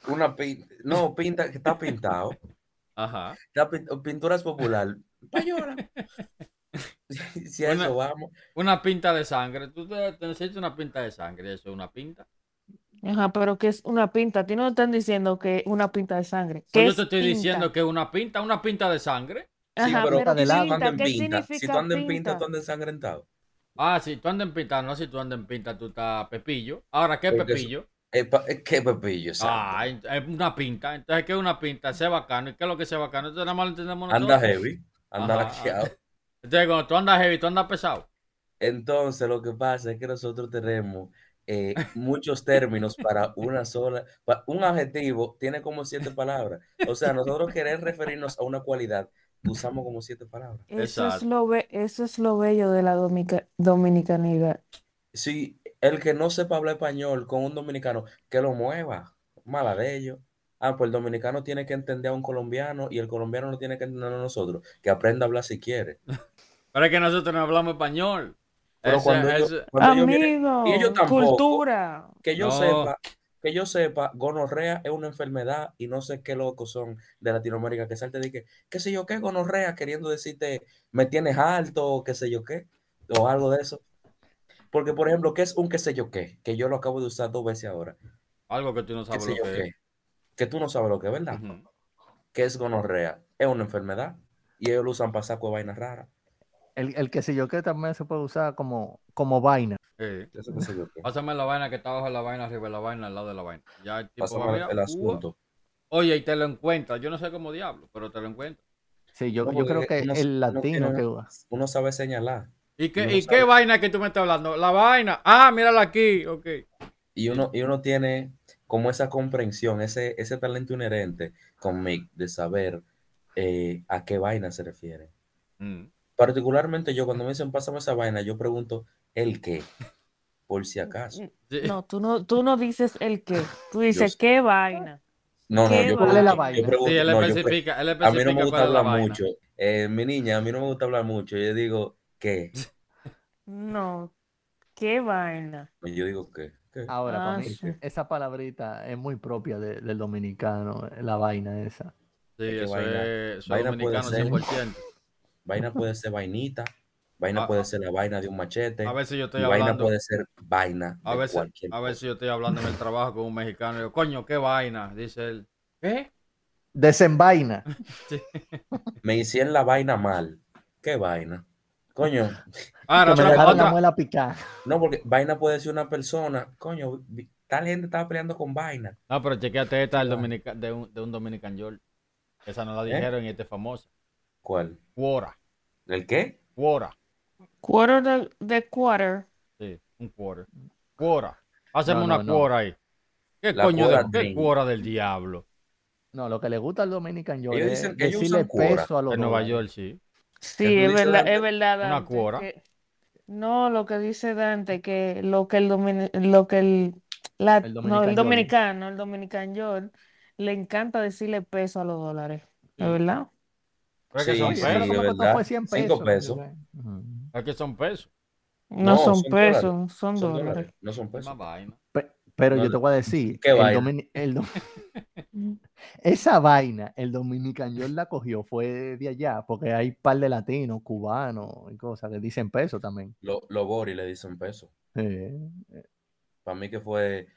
Una pinta, no, pinta que está pintado. Ajá. Está pin- pinturas popular. Payola. [LAUGHS] si a Una- eso vamos. Una pinta de sangre. Tú te, te necesitas una pinta de sangre. Eso es una pinta. Ajá, pero que es una pinta. A ti no te están diciendo que una pinta de sangre. ¿Qué yo es te estoy pinta? diciendo que es una pinta, una pinta de sangre. Sí, Ajá, pero pero de si lado. tú andas pinta, en ¿qué pinta, si tú andas en pinta, tú andas ensangrentado. Ah, si tú andas en pinta, no, si tú andas en pinta, tú estás pepillo. Ahora, ¿qué es Porque pepillo? Eh, ¿Qué pepillo? exacto. Ah, es es una pinta. Entonces, ¿qué es una pinta? Sé bacano. ¿Y qué es lo que es bacano? Entonces, nada más lo entendemos anda heavy, anda Ajá, laqueado. Entonces, cuando tú andas heavy, tú andas pesado. Entonces, lo que pasa es que nosotros tenemos eh, [LAUGHS] muchos términos para una sola, pa- un adjetivo tiene como siete palabras. O sea, nosotros querer referirnos a una cualidad, usamos como siete palabras. Eso es lo, be- eso es lo bello de la domica- dominicanidad. Si el que no sepa hablar español con un dominicano, que lo mueva, mala de ellos. ah, pues el dominicano tiene que entender a un colombiano y el colombiano no tiene que entender a nosotros, que aprenda a hablar si quiere. [LAUGHS] Pero es que nosotros no hablamos español. Pero Ese- cuando ellos- ese- cuando ellos vienen- Amigo, y ellos tampoco. cultura. que yo No. sepa, que yo sepa, gonorrea es una enfermedad y no sé qué locos son de Latinoamérica que salte de que, qué sé yo qué, gonorrea, queriendo decirte, me tienes alto, o qué sé yo qué, o algo de eso. Porque, por ejemplo, ¿qué es un qué sé yo qué? Que yo lo acabo de usar dos veces ahora. algo que tú no ¿Qué sabes lo yo que qué? es. Que tú no sabes lo que es, ¿verdad? ¿Qué es gonorrea? Es una enfermedad y ellos lo usan para saco de vainas raras. El, el que sé yo que también se puede usar como, como vaina. Sé yo qué. Pásame la vaina que está abajo de la vaina, arriba de la vaina, al lado de la vaina. Ya el tipo va, el ua. asunto. Oye, y te lo encuentras. Yo no sé cómo diablo, pero te lo encuentras. Sí, yo, No, yo creo que uno- el uno latino tiene- que Uno sabe señalar. ¿Y qué, Uno ¿y sabe. qué vaina que tú me estás hablando? La vaina. Ah, mírala aquí. Ok. Y uno, y uno tiene como esa comprensión, ese, ese talento inherente con Mick de saber eh, a qué vaina se refiere. Mm. Particularmente yo, cuando me dicen pásame esa vaina, yo pregunto ¿el qué? Por si acaso. Sí. No, tú no, tú no dices el qué. Tú dices qué vaina. No, no, ¿Qué yo pregunto, ¿Cuál es la yo vaina? pregunto- Sí, él no, yo pre- especifica, a mí no me gusta hablar vaina. mucho. Eh, mi niña, a mí no me gusta hablar mucho. Yo digo ¿qué? [LAUGHS] No, qué vaina. Yo digo ¿qué? ¿Qué? Ahora, para Ah, mí, sí. esa palabrita es muy propia de- del dominicano, la vaina esa. Sí, Es que eso vaina- es, puede dominicano ser. 100%. Vaina puede [LAUGHS] ser vainita, vaina Ah, puede ser la vaina de un machete, A veces yo estoy vaina hablando, puede ser vaina a de veces, cualquier a veces yo estoy hablando en el trabajo con un mexicano y digo, coño, qué vaina. Dice él, ¿qué? Desenvaina. [LAUGHS] Me hicieron la vaina mal. ¿Qué vaina? Coño, Ahora, me otra, dejaron la muela picada. no, porque vaina puede ser una persona. Coño, tal gente estaba peleando con vaina. No, pero chequeate esta del dominica- de, un, de un Dominican York. Esa no la ¿Eh? dijeron y esta es famosa. ¿Cuál? Cuora. ¿El qué? Cuora. Quarter de, de quarter. Sí, un quarter. Cuora. Hacemos No, una no, no. cuora ahí. ¿Qué La coño cuora de qué cuora del diablo? No, lo que le gusta al Dominican York Ellos es dicen que ellos decirle usan cuora. peso a los En Nueva dólares. York, sí. Sí, ¿Qué tú es verdad, Dante? es verdad, Una Dante, cuora. que- no, lo que dice Dante, que lo que el domini- lo que el, la- El no, Dominican el York. dominicano, el dominican York, le encanta decirle peso a los dólares, ¿es Sí. verdad? Es que Sí, son sí, lo pesos. costó verdad. fue 100 Cinco pesos. pesos. Ujú. Es que son pesos. No, No, son son pesos, dólares. son Son dólares. dólares, no son Es más pesos. Pe- Pero No, yo te voy a decir, ¿qué el vaina? domini- el dom- [LAUGHS] esa vaina, el la cogió, fue de allá, porque hay par de latinos, cubanos y cosas que dicen peso también. Lo- Los Boris le dicen peso. Para mí que fue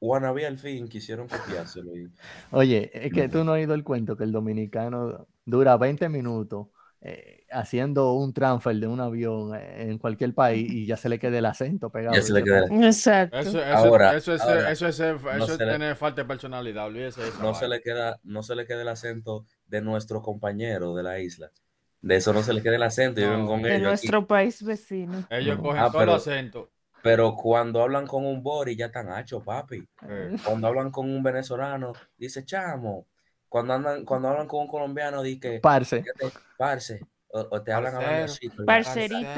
Wannabe al fin, quisieron copiárselo. y- Oye, es que tú no has oído el cuento que el dominicano dura 20 minutos eh, haciendo un transfer de un avión eh, en cualquier país y ya se le queda el acento pegado. Ya se le Dice, queda. Exacto. Eso, eso, Ahora, eso es, ahora, eso es, eso es no le- falta de personalidad. Olvídese de esa no se le queda, no se le queda el acento de nuestro compañero de la isla. De eso no se le queda el acento, No. con De ellos aquí. nuestro país vecino. Ellos No. cogen Ah, todo pero- el acento. Pero cuando hablan con un Bori ya están hachos, papi. Eh, Cuando hablan con un venezolano, dice chamo. Cuando andan, cuando hablan con un colombiano, dice Parce, parce. O, o te hablan hablando así. Parcerito.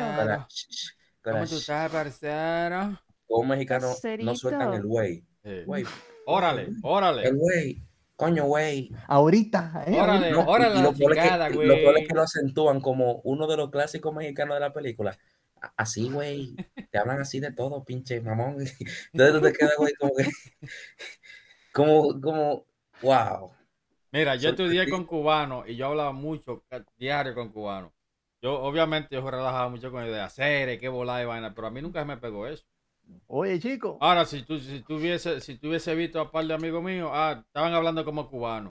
¿Cómo tú estás, parcero? Un mexicano no sueltan el güey. Sí. Güey, Órale, órale. el güey. Coño, güey. ahorita, eh, Órale. No, y- órale la lo es que- lo peor es que lo acentúan como uno de los clásicos mexicanos de la película. Así, güey. Te hablan así de todo, pinche mamón. [LAUGHS] Entonces tú te quedas, güey, como que. [LAUGHS] Como, como, wow. Mira, yo estudié con cubanos y yo hablaba mucho, diario con cubanos. Yo, obviamente, yo relajaba mucho con el de hacer, qué volar y vaina, pero a mí nunca se me pegó eso. Oye, chico, Ahora, si tú, si tú hubiese, si tú hubiese visto a un par de amigos míos, ah, estaban hablando como cubanos.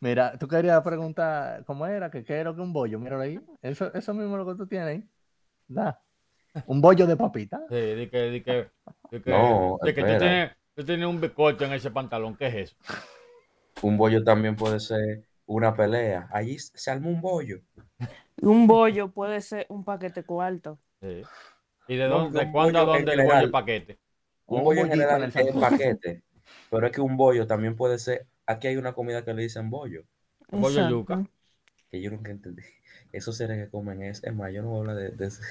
mira, tú querías preguntar cómo era, que qué era que un bollo, míralo ahí. Eso, eso mismo lo que tú tienes ahí. Da. Un bollo de papita. Sí, de que, de que, de que, No, de que tú, tienes, tú tienes un bicocho en ese pantalón, ¿qué es eso? Un bollo también puede ser una pelea. Allí se armó un bollo. Un bollo puede ser un paquete cuarto. Sí. ¿Y de, No, dónde, de un cuándo a bollo dónde general. el paquete? Un Un bollo en general el es sancocho. paquete. Pero es que un bollo también puede ser. Aquí hay una comida que le dicen bollo. Bollo Exacto. yuca. Que yo nunca entendí. Esos seres que comen es. Es más, yo no voy a hablar de, de ese-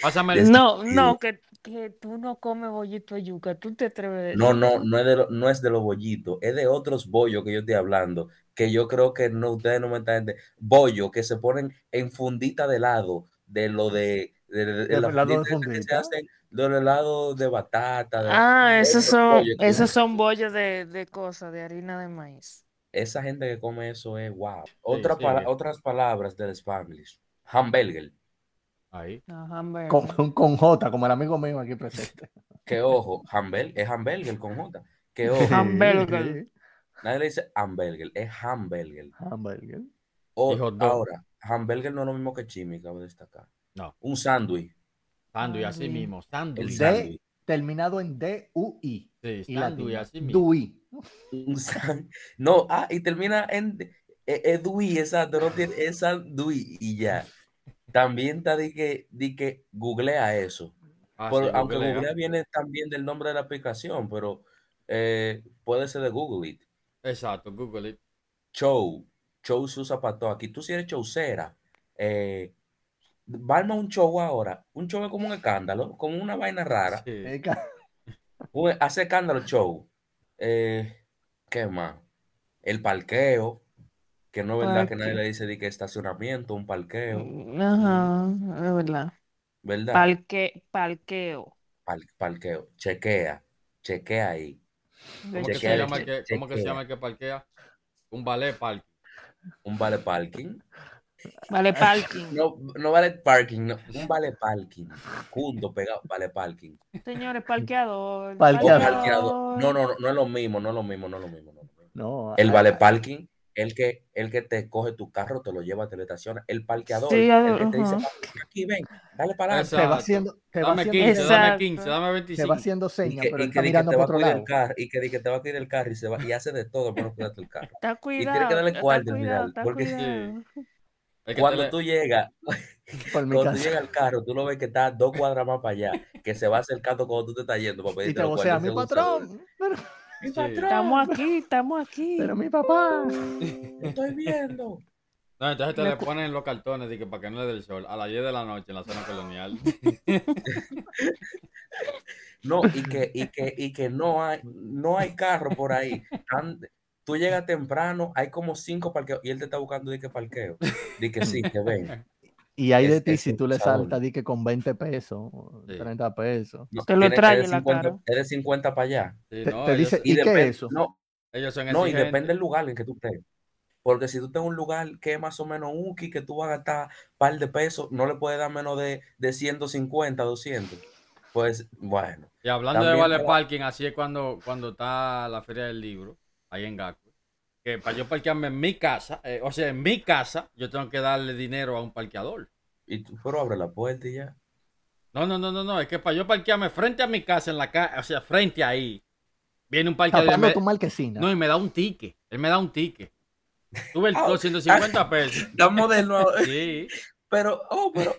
Pásame el... No, no, que, que tú no comes bollito de yuca, tú te atreves. No, no, no es de, lo- no es de los bollitos, es de otros bollos que yo estoy hablando, que yo creo que no, ustedes no me están bollos que se ponen en fundita de helado, de lo de, de, de- de ¿De la helado de que se hacen, de los helados de batata, de- Ah, de esos son, bollos esos son bollos de, de cosas, de harina de maíz. Esa gente que come eso es wow. Otra sí. pala- otras palabras del Spanglish. Hamburger. Ahí. No. Con, [LAUGHS] con, J, como el amigo mío aquí presente. Que ojo, hamburger, es hamburger con J. Que ojo, Hamburger. nadie le dice hamburger, es hamburger. Hamburger. O- ahora, hamburger no es lo mismo que chimi, cabe destacar. No. Un sándwich. Sándwich, así Sándwich. mismo. Sándwich. Terminado en D-U-I. Sí, Y sándwich, así mismo. DUI. Un san- No, ah, y termina en eh, edui, exacto, no tiene es sandui y ya. También está di que, di que googlea eso. Ah, Por- sí, aunque googlea. googlea viene también del nombre de la aplicación, pero eh, puede ser de Google It. Exacto, Google it. Show. Show se usa para todo. Aquí tú si eres showcera. Eh, va a armar un show ahora. Un show es como un escándalo, como una vaina rara. Sí. Un- [LAUGHS] hace escándalo show. Eh, ¿qué más? El parqueo, que no es verdad que nadie le dice de que estacionamiento, un parqueo, Ajá, es verdad. ¿verdad? Parque, parqueo. Par- parqueo. Chequea, chequea ahí. ¿Cómo que se Chequea, llama el che- que, ¿cómo que se chequea. llama el que parquea? Un ballet parking. Un vale parking. Vale, parking. No, no vale parking, no, un vale parking. Junto, pegado, vale parking. Señores, parqueador. Parqueador. parqueado. No, no, no, no es lo mismo, no es lo mismo, no es lo mismo. No El vale parking, el que, el que te coge tu carro, te lo lleva, te lo estaciona. El parqueador, Sí, el que te dice, ajá. aquí ven, dale para adelante. te va haciendo, te va Dame haciendo, 15, dame Exacto. 15, dame te 25. va haciendo Y señas, pero y que está te para va a otro cuidar el lado. carro, y que te va a cuidar el carro y se va, y hace de todo para no cuidarte el carro. Está tiene que darle cuarto al final, porque-. Es que Cuando te le- tú llegas, [LAUGHS] cuando tú casa. llegas al carro, tú lo ves que está dos cuadras más para allá, que se va acercando cuando tú te estás yendo para Y pedirte te los vocea, mi patrón. Pero, Mi Sí. patrón, Estamos aquí, estamos aquí. pero mi papá. estoy viendo. No, entonces te le ponen los cartones de que para que no le dé el sol a las 10 de la noche en la zona colonial. No, y que, y que, y que no hay, no hay carro por ahí. Tú llegas temprano, hay como cinco parqueos, y él te está buscando de que parqueo. Di que sí, que ven. Y hay de ti si un tú le saltas di que con 20 pesos, Sí. 30 pesos. No, Te lo trae es de en la 50, cara. es de 50 para allá. Sí, Te- no, te ellos, dice- Y, ¿Y qué es depende, eso? no, ellos son no, y depende del lugar en que tú estés. Porque si tú estás en un lugar que es más o menos un que tú vas a gastar un par de pesos, no le puedes dar menos de, de 150, 200. Pues bueno, Y hablando de vale parking, así es cuando, cuando está la feria del libro, ahí en Gaco. Que para yo parquearme en mi casa, eh, o sea, en mi casa, yo tengo que darle dinero a un parqueador. y tú, pero abre la puerta y ya. No, no, no, no, no, es que para yo parquearme frente a mi casa, en la calle, o sea, frente ahí, viene un parqueador me, tu marquesina. no, y me da un ticket. Él me da un ticket. Tuve el, [LAUGHS] Ah, los 150 pesos. [LAUGHS] Está moderno. ahora. [LAUGHS] Sí. Pero, oh, pero,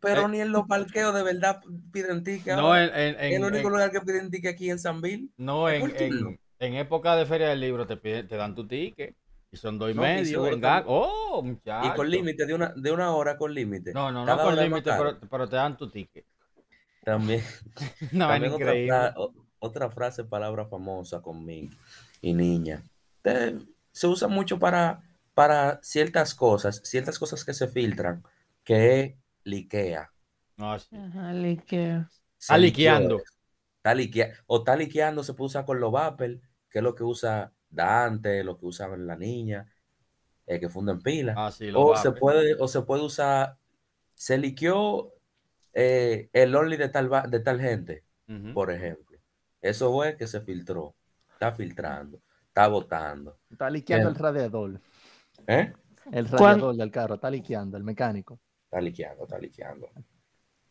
pero Eh. ni en los parqueos de verdad piden ticket. No, en, en, es el en- único en- lugar que piden ticket aquí en San Bill. no, en. En, época de feria del libro te piden, te dan tu ticket. Y son dos y No, y medio que- Gaco. Oh, muchacho. Y con límite de una, de una hora con límite. No, no, no Cada con es más límite, pero, pero te dan tu ticket. También, [LAUGHS] vaina también otra, fra- otra frase, palabra famosa con mi y niña. Te- se usa mucho para, para ciertas cosas, ciertas cosas que se filtran, que es liquea. No, sí. Ajá, liqueó liqueando. O está liqueando, se puede usar con los vapor, que es lo que usa Dante, lo que usaban la niña, eh, que funden pila. Ah, sí, o se puede, o se puede usar, se liqueó eh, el only de tal, va- de tal gente, por ejemplo. Eso fue que se filtró, está filtrando, está votando. Está liqueando Bien. el radiador. ¿Eh? El ¿Cuán- radiador del carro. Está liqueando, el mecánico. Está liqueando, está liqueando.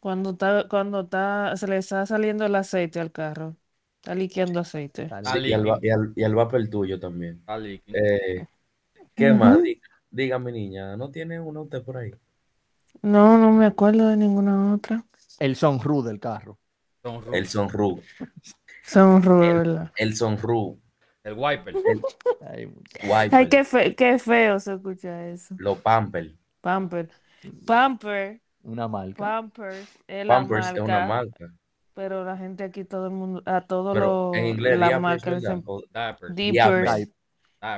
Cuando está, cuando está, se le está saliendo el aceite al carro. Está liqueando aceite. Sí, y, al, y, al, y al vapor tuyo también. Eh, ¿Qué Ujú. más? Diga, diga, mi niña, ¿no tiene uno usted por ahí? No, no me acuerdo de ninguna otra. El sonru del carro. Son ru- El sonru, Son rudos, ¿verdad? el sonru, el wiper. Ay, Ay, wiper, qué, fe- qué feo se escucha eso. los pamper. Pamper. Pamper Una marca. Pampers es Pampers es una marca, pero la gente aquí, todo el mundo, a todos Pero en los, inglés, las diapers, marcas O- Diapers.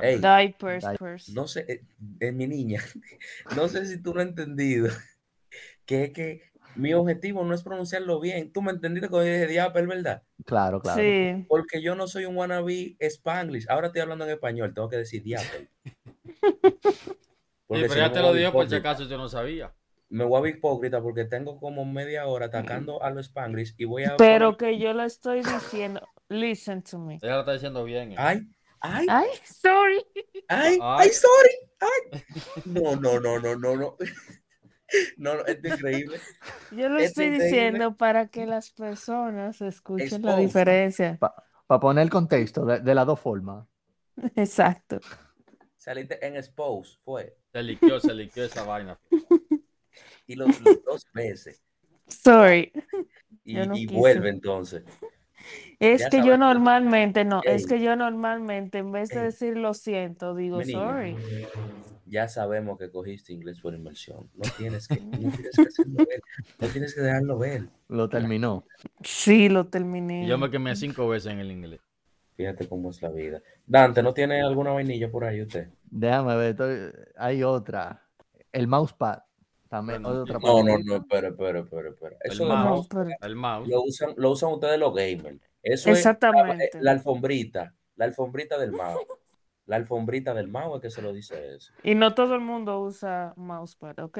diapers, Diapers. no sé, eh, eh, mi niña, [LAUGHS] no sé si tú lo has entendido, [LAUGHS] que es que mi objetivo no es pronunciarlo bien. Tú me entendiste cuando yo dije diaper, ¿verdad? Claro, claro. Sí, Porque yo no soy un wannabe spanglish. Ahora estoy hablando en español, tengo que decir diaper. [LAUGHS] Sí, pero ya te lo digo por si acaso yo no sabía. Me voy a ver hipócrita porque tengo como media hora atacando a los spanglish y voy a pero poner- que yo lo estoy diciendo. Listen to me. Ella lo está diciendo bien. eh. Ay, ay, Ay, sorry. ay, Ay. ay, sorry, ay. No, no, no, no, no, no. [LAUGHS] No, no, es increíble. Yo lo Es estoy increíble. diciendo para que las personas escuchen la diferencia. Para poner el contexto de, de las dos formas. [LAUGHS] Exacto. Saliste en expose, fue. Se liqueó, se liqueó esa vaina. [LAUGHS] Y los, los dos veces. Sorry. Y, no vuelve entonces. Es Ya que yo normalmente, no, es que yo normalmente, en vez de decir lo siento, digo sorry. Ya sabemos que cogiste inglés por inmersión. No tienes que, no tienes que hacerlo ver. No tienes que dejarlo ver. Lo terminó. Sí, lo terminé. Yo me quemé cinco veces en el inglés. Fíjate cómo es la vida. Dante, ¿no tiene alguna vainilla por ahí usted? Déjame ver. estoy- hay otra. El mousepad. También. Bueno, otra sí. No, no, palabrita. no, espera, espera, espera, espera. El Eso de mouse. No, mouse pero- El mouse. lo usan, lo usan ustedes los gamers. Eso es Exactamente. la, la alfombrita, la alfombrita del mouse. La alfombrita del mouse es que se lo dice eso. Y no todo el mundo usa mousepad, ¿ok?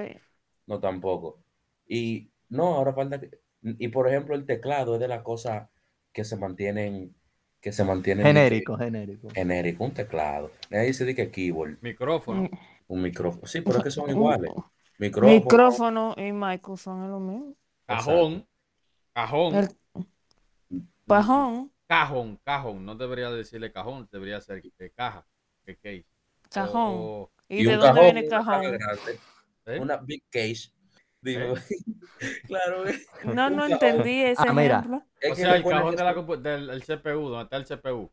No, tampoco. Y no, ahora falta que. Y por ejemplo, el teclado es de las cosas que se mantienen. Que se que- Genérico, genérico. Genérico, un teclado. Nadie dice que keyboard, Micrófono. Mm. un micrófono. Sí, pero es que son iguales. [LAUGHS] Micrófono. Micrófono y Michael son lo mismo. Cajón. Cajón. El pajón, Cajón. Cajón. No debería decirle cajón, debería ser de caja. Que case. cajón. O- ¿Y, Y de dónde cajón, viene cajón? ¿eh? Una big case. Digo, [LAUGHS] claro, es No, no entendí ese Ah, mira. ejemplo. Es O que sea, el cajón de la del el CPU, donde está el CPU.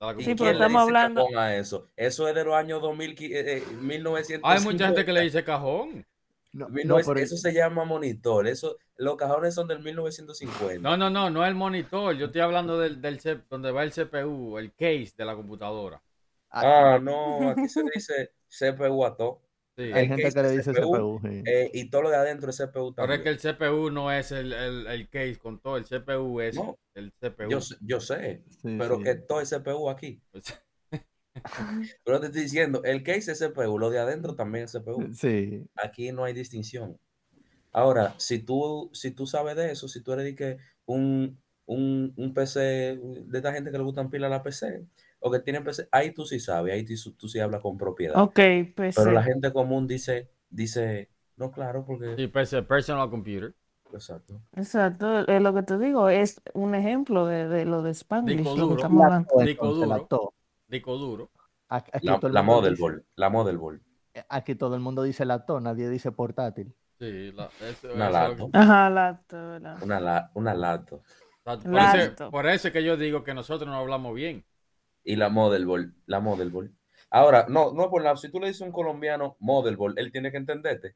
de la ¿y Sí, pero estamos hablando- eso? Eso es de los años 2000, qui- eh, eh, 1950. Hay mucha gente que le dice cajón. No, No, no, es- pero- eso se llama monitor. Eso, los cajones son del 1950. No, no, no, no el monitor. Yo estoy hablando del, del C- donde va el CPU, el case de la computadora. Ah, no, aquí se dice CPU a todo. Sí. hay gente que le dice CPU, CPU. sí. eh, y todo lo de adentro es CPU Pero es también. que el CPU no es el, el, el case con todo. El CPU es No. el CPU. Yo, sé- yo sé, Sí, pero sí. que todo es CPU aquí. Pues, [LAUGHS] [LAUGHS] Pero te estoy diciendo, el case es CPU, lo de adentro también es CPU. Sí. Aquí no hay distinción. Ahora, si tú, si tú sabes de eso, si tú eres de que un, un, un PC de esta gente que le gustan pila a la PC, o que tienen PC, ahí tú sí sabes, ahí tú, tú sí hablas con propiedad. Ok, pues Pero la gente común dice, dice, no, claro, porque... sí, PC, personal computer. Exacto. Exacto, es lo que te digo, es un ejemplo de, de lo de Spanglish, Disco lo que duro. estamos hablando. Duro. Disco duro. Aquí, aquí La, todo el la la motherboard. dice- aquí todo el mundo dice lactó, nadie dice portátil. Sí, la, eso- Una laptop, Ajá, una, la, una laptop. Por, eso, Laptop. por eso es que yo digo que nosotros no hablamos bien. Y la motherboard, la motherboard. Ahora, no, no por la, si tú le dices a un colombiano motherboard, él tiene que entenderte.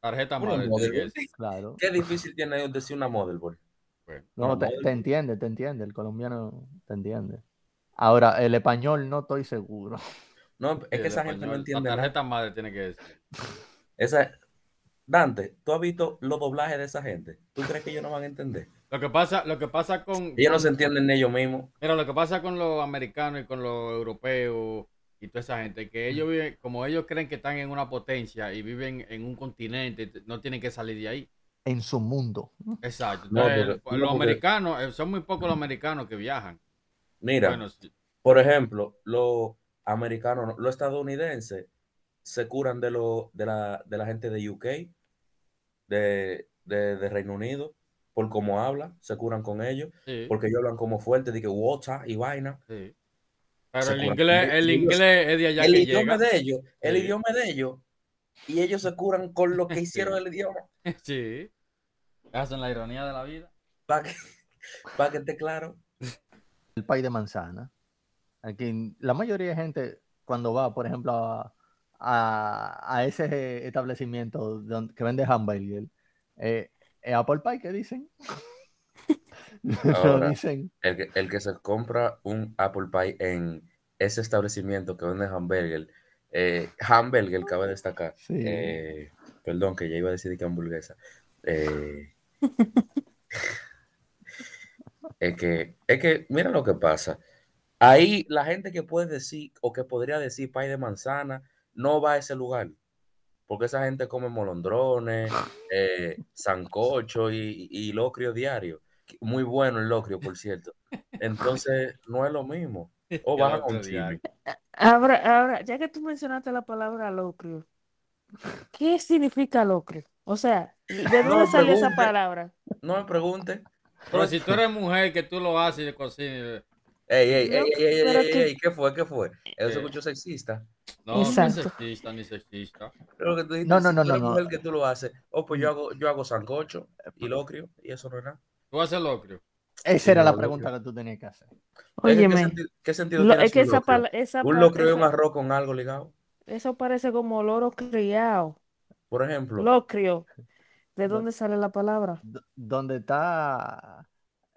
Tarjeta ser. [LAUGHS] Claro. Qué difícil tiene decir una motherboard. Bueno, No, te, entiende, te entiende. El colombiano te entiende. Ahora, el español no estoy seguro. No, [LAUGHS] es que el esa gente no entiende La nada. tarjeta madre tiene que decir. Esa, Dante, ¿tú has visto los doblajes de esa gente? ¿Tú crees que ellos no van a entender? Lo que pasa, lo que pasa con, Ellos no se entienden ellos mismos. Mira, lo que pasa con los americanos y con los europeos y toda esa gente, que ellos viven, como ellos creen que están en una potencia y viven en un continente, no tienen que salir de ahí. En su mundo. Exacto. No, pero- los no, porque- americanos, eh, son muy pocos los americanos que viajan. Mira, Bueno, por ejemplo, los americanos, no, los estadounidenses se curan de, lo, de, la, de la gente de UK, de, de, de Reino Unido, por cómo hablan, se curan con ellos, sí, porque ellos hablan como fuerte, de que water y vaina. sí. Pero el inglés, el inglés es de allá el que idioma llega. de ellos, el Sí. idioma de ellos, y ellos se curan con lo que [LAUGHS] hicieron el idioma. [LAUGHS] Sí. Hacen la ironía de la vida. Para que, pa' que esté claro. [LAUGHS] El país de manzana. Aquí, la mayoría de gente, cuando va, por ejemplo, a, a- a ese establecimiento donde, que vende hamburger, Eh, eh, Apple Pie, ¿qué dicen? [LAUGHS] Dicen. El que, el que se compra un Apple Pie en ese establecimiento que vende hamburger, eh, hamburger, cabe destacar. Sí. eh, perdón, que ya iba a decir que hamburguesa. [LAUGHS] es que, es que, mira lo que pasa. Ahí la gente que puede decir o que podría decir pie de manzana no va a ese lugar. Porque esa gente come molondrones, eh, sancocho y, y locrio diario. Muy bueno el locrio, por cierto. Entonces, no es lo mismo. O [LAUGHS] chile. diario. Ahora, ahora, ya que tú mencionaste la palabra locrio, ¿qué significa locrio? O sea, ¿de No dónde salió esa palabra? No me pregunte. Pero si tú eres mujer que tú lo haces y le cocinas, Ey, ey, No, ey, ey, ey, ey, que- ey, ¿qué fue? ¿Qué fue? Eso se Eh. escuchó sexista. no, no es Exacto. sexista ni sexista. Pero que tú dijiste, No, no, si no, tú no, eres no. mujer que tú lo haces. Oh, pues yo hago, yo hago sancocho y locrio y eso no es nada. Tú haces locrio. Esa era la pregunta que- tú tenías que hacer. Es que, ¿Qué, Óyeme, qué sentido lo- tiene es que un esa, locrio? pala- esa Un locrio es un arroz con algo ligado. eso parece como loro criado. Por ejemplo, Locrio. ¿De dónde sale la palabra? D- ¿Dónde está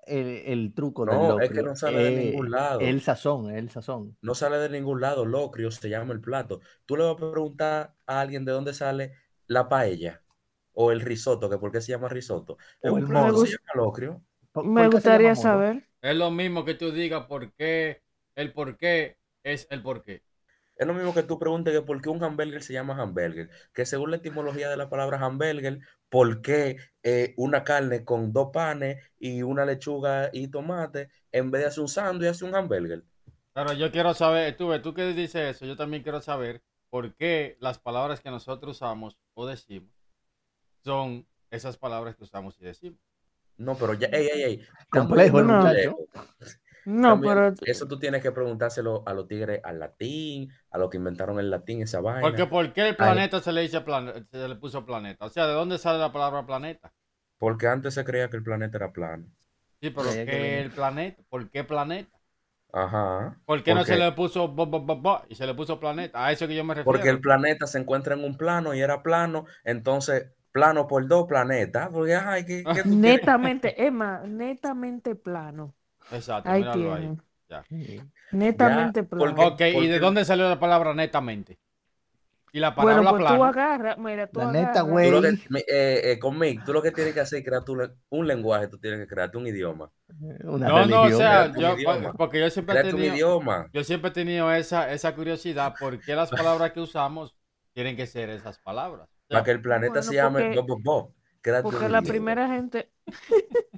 el, el truco del No, es que locrio? no sale de Eh, ningún lado. El sazón, el sazón. no sale de ningún lado. Locrio se llama el plato. Tú le vas a preguntar a alguien de dónde sale la paella o el risotto, que por qué se llama risotto. Es O un el plato, se llama locrio. ¿Por- Me gustaría saber. Es lo mismo que tú digas por qué, el por qué es el por qué. Es lo mismo que tú preguntes que por qué un hamburger se llama hamburger, que según la etimología de la palabra hamburger, por qué eh, una carne con dos panes y una lechuga y tomate, en vez de hacer un sándwich, hace un hamburger. Pero yo quiero saber, tú, ves, tú que dices eso, yo también quiero saber por qué las palabras que nosotros usamos o decimos son esas palabras que usamos y decimos. No, pero ya, ey, ey, ey. Complejo el No. muchacho. No, También, pero Eso tú tienes que preguntárselo a los tigres al latín, a los que inventaron el latín, esa vaina. Porque ¿por qué el planeta se le dice plane- se le puso planeta? O sea, ¿de dónde sale la palabra planeta? Porque antes se creía que el planeta era plano. Sí, pero que ¿qué el planeta? ¿Por qué planeta? Ajá. ¿Por qué no se le puso bo, bo, bo, bo y se le puso planeta? A eso que yo me refiero. Porque el planeta se encuentra en un plano y era plano, entonces plano por dos planetas. Porque, ay, ¿qué, qué tú quieres? netamente, más, netamente plano. Exacto, Ahí míralo ahí. tienen. Ya. Netamente Ya, plano. porque- Ok, ¿y de porque- dónde salió la palabra netamente? Y la Bueno, palabra pues tú agarras, mira, tú La neta, agarras. güey. Tú que, eh, eh, conmigo, tú lo que tienes que hacer es crear tu un lenguaje, tú tienes que crearte un idioma. Una No, no, o religión. sea, yo, idioma. porque yo siempre he tenido, idioma. yo siempre he tenido esa, esa curiosidad, ¿por qué las [LAUGHS] palabras que usamos tienen que ser esas palabras? O sea, Para que el planeta Bueno, se llame porque- Bob Bob Porque la idioma. primera gente, [LAUGHS]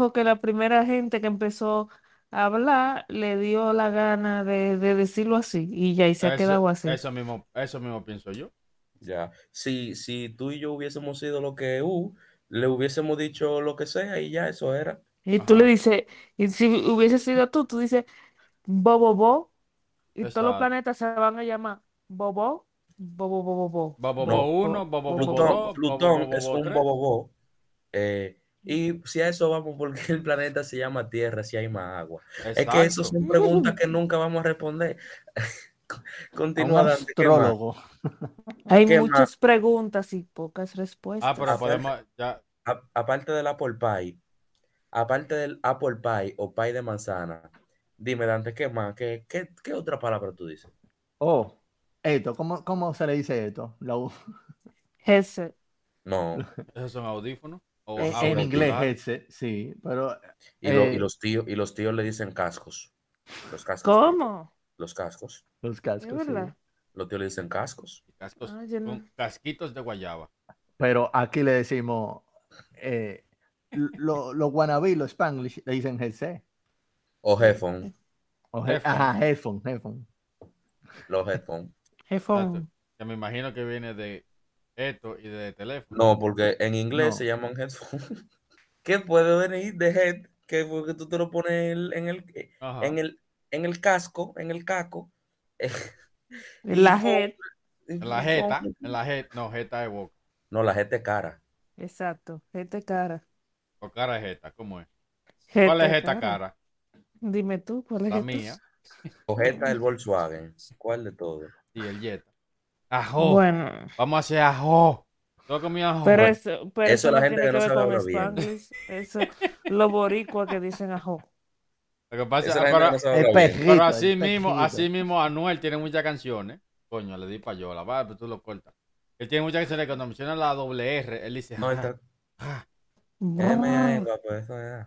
porque la primera gente que empezó a hablar le dio la gana de, de decirlo así y ya y se ha quedado así. eso mismo, eso mismo pienso yo. Ya. Si, si tú y yo hubiésemos sido lo que U, le hubiésemos dicho lo que sea y ya eso era. Y tú Ajá. le dices, y si hubiese sido tú, tú dices bobo bo y todos los Exacto. planetas se van a llamar bobo, bobo, bobo, bo. Bobo No. bo uno, bobo bobo Plutón, Plutón bobo bobo es un bobobo. Eh, y si a eso vamos, porque el planeta se llama Tierra si hay más agua? Es que eso son preguntas que nunca vamos a responder. [LAUGHS] Continúa, Dante, astrólogo. Hay ¿Qué muchas preguntas y pocas respuestas. Ah, pero Aparte- podemos, ya, A- aparte del Apple Pie, aparte del Apple Pie o pie de manzana, dime, Dante, ¿qué más? ¿Qué, qué, qué otra palabra tú dices? Oh, esto, ¿cómo, cómo se le dice esto? La U-. No. esos son audífonos. O en, inglés, headset, sí, pero Y, lo- Eh. y los tíos, y los tíos le dicen cascos. Los cascos. ¿Cómo? Los cascos. los ¿Es cascos, sí. verdad? Los tíos le dicen cascos. Cascos, Ah, no. con casquitos de guayaba. Pero aquí le decimos, eh, lo- los wannabe, los spanglish, le dicen headset. O headphone. O he- Headphone. Ajá, headphone, headphone. Los headphones. Headphone. Que me imagino que viene de esto y de teléfono. No, porque en inglés No. se llaman headphones. [LAUGHS] ¿Qué puede venir de head? Que porque tú te lo pones en el, en el, en el, en el casco, en el caco. La head. En la jeta, en la jeta, no, jeta de boca. No, la gente cara. Exacto. Gente cara. O cara de jeta, ¿cómo es? ¿Cuál es jeta cara? Dime tú, ¿cuál es La jeta? mía. Ojeta el Volkswagen. ¿Cuál de todos? Y el Jetta. Ajo. Bueno, Vamos a hacer ajo. Has comido ajo. Pero eso, pero Eso eso la no gente que no sabe hablar bien. Eso, los boricuas que dicen ajo. Lo que pasa es pero, no pero así mismo, así mismo Anuel tiene muchas canciones. Coño, le di payola, va, pero tú lo cortas. Él tiene muchas canciones cuando menciona la doble R, él dice, No, él "Ja, está. Ah, Es media lengua, pues eso es.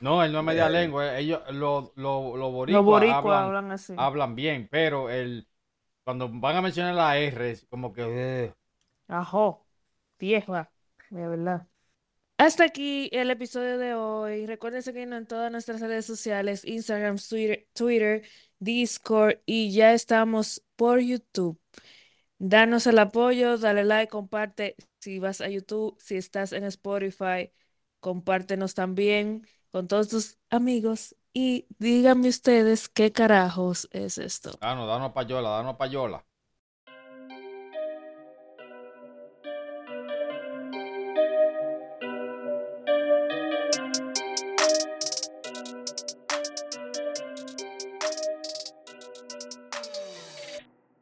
no, él no es media lengua, ellos, los lo, lo Los boricuas boricuas hablan, hablan así. hablan bien, pero el, cuando van a mencionar la R, es como que. Ajo, vieja, de verdad. Hasta aquí el episodio de hoy. Recuerden seguirnos en todas nuestras redes sociales, Instagram, Twitter, Twitter, Discord y ya estamos por YouTube. Danos el apoyo, dale like, comparte si vas a YouTube, si estás en Spotify, compártenos también con todos tus amigos y díganme ustedes qué carajos es esto. danos, danos payola, danos payola.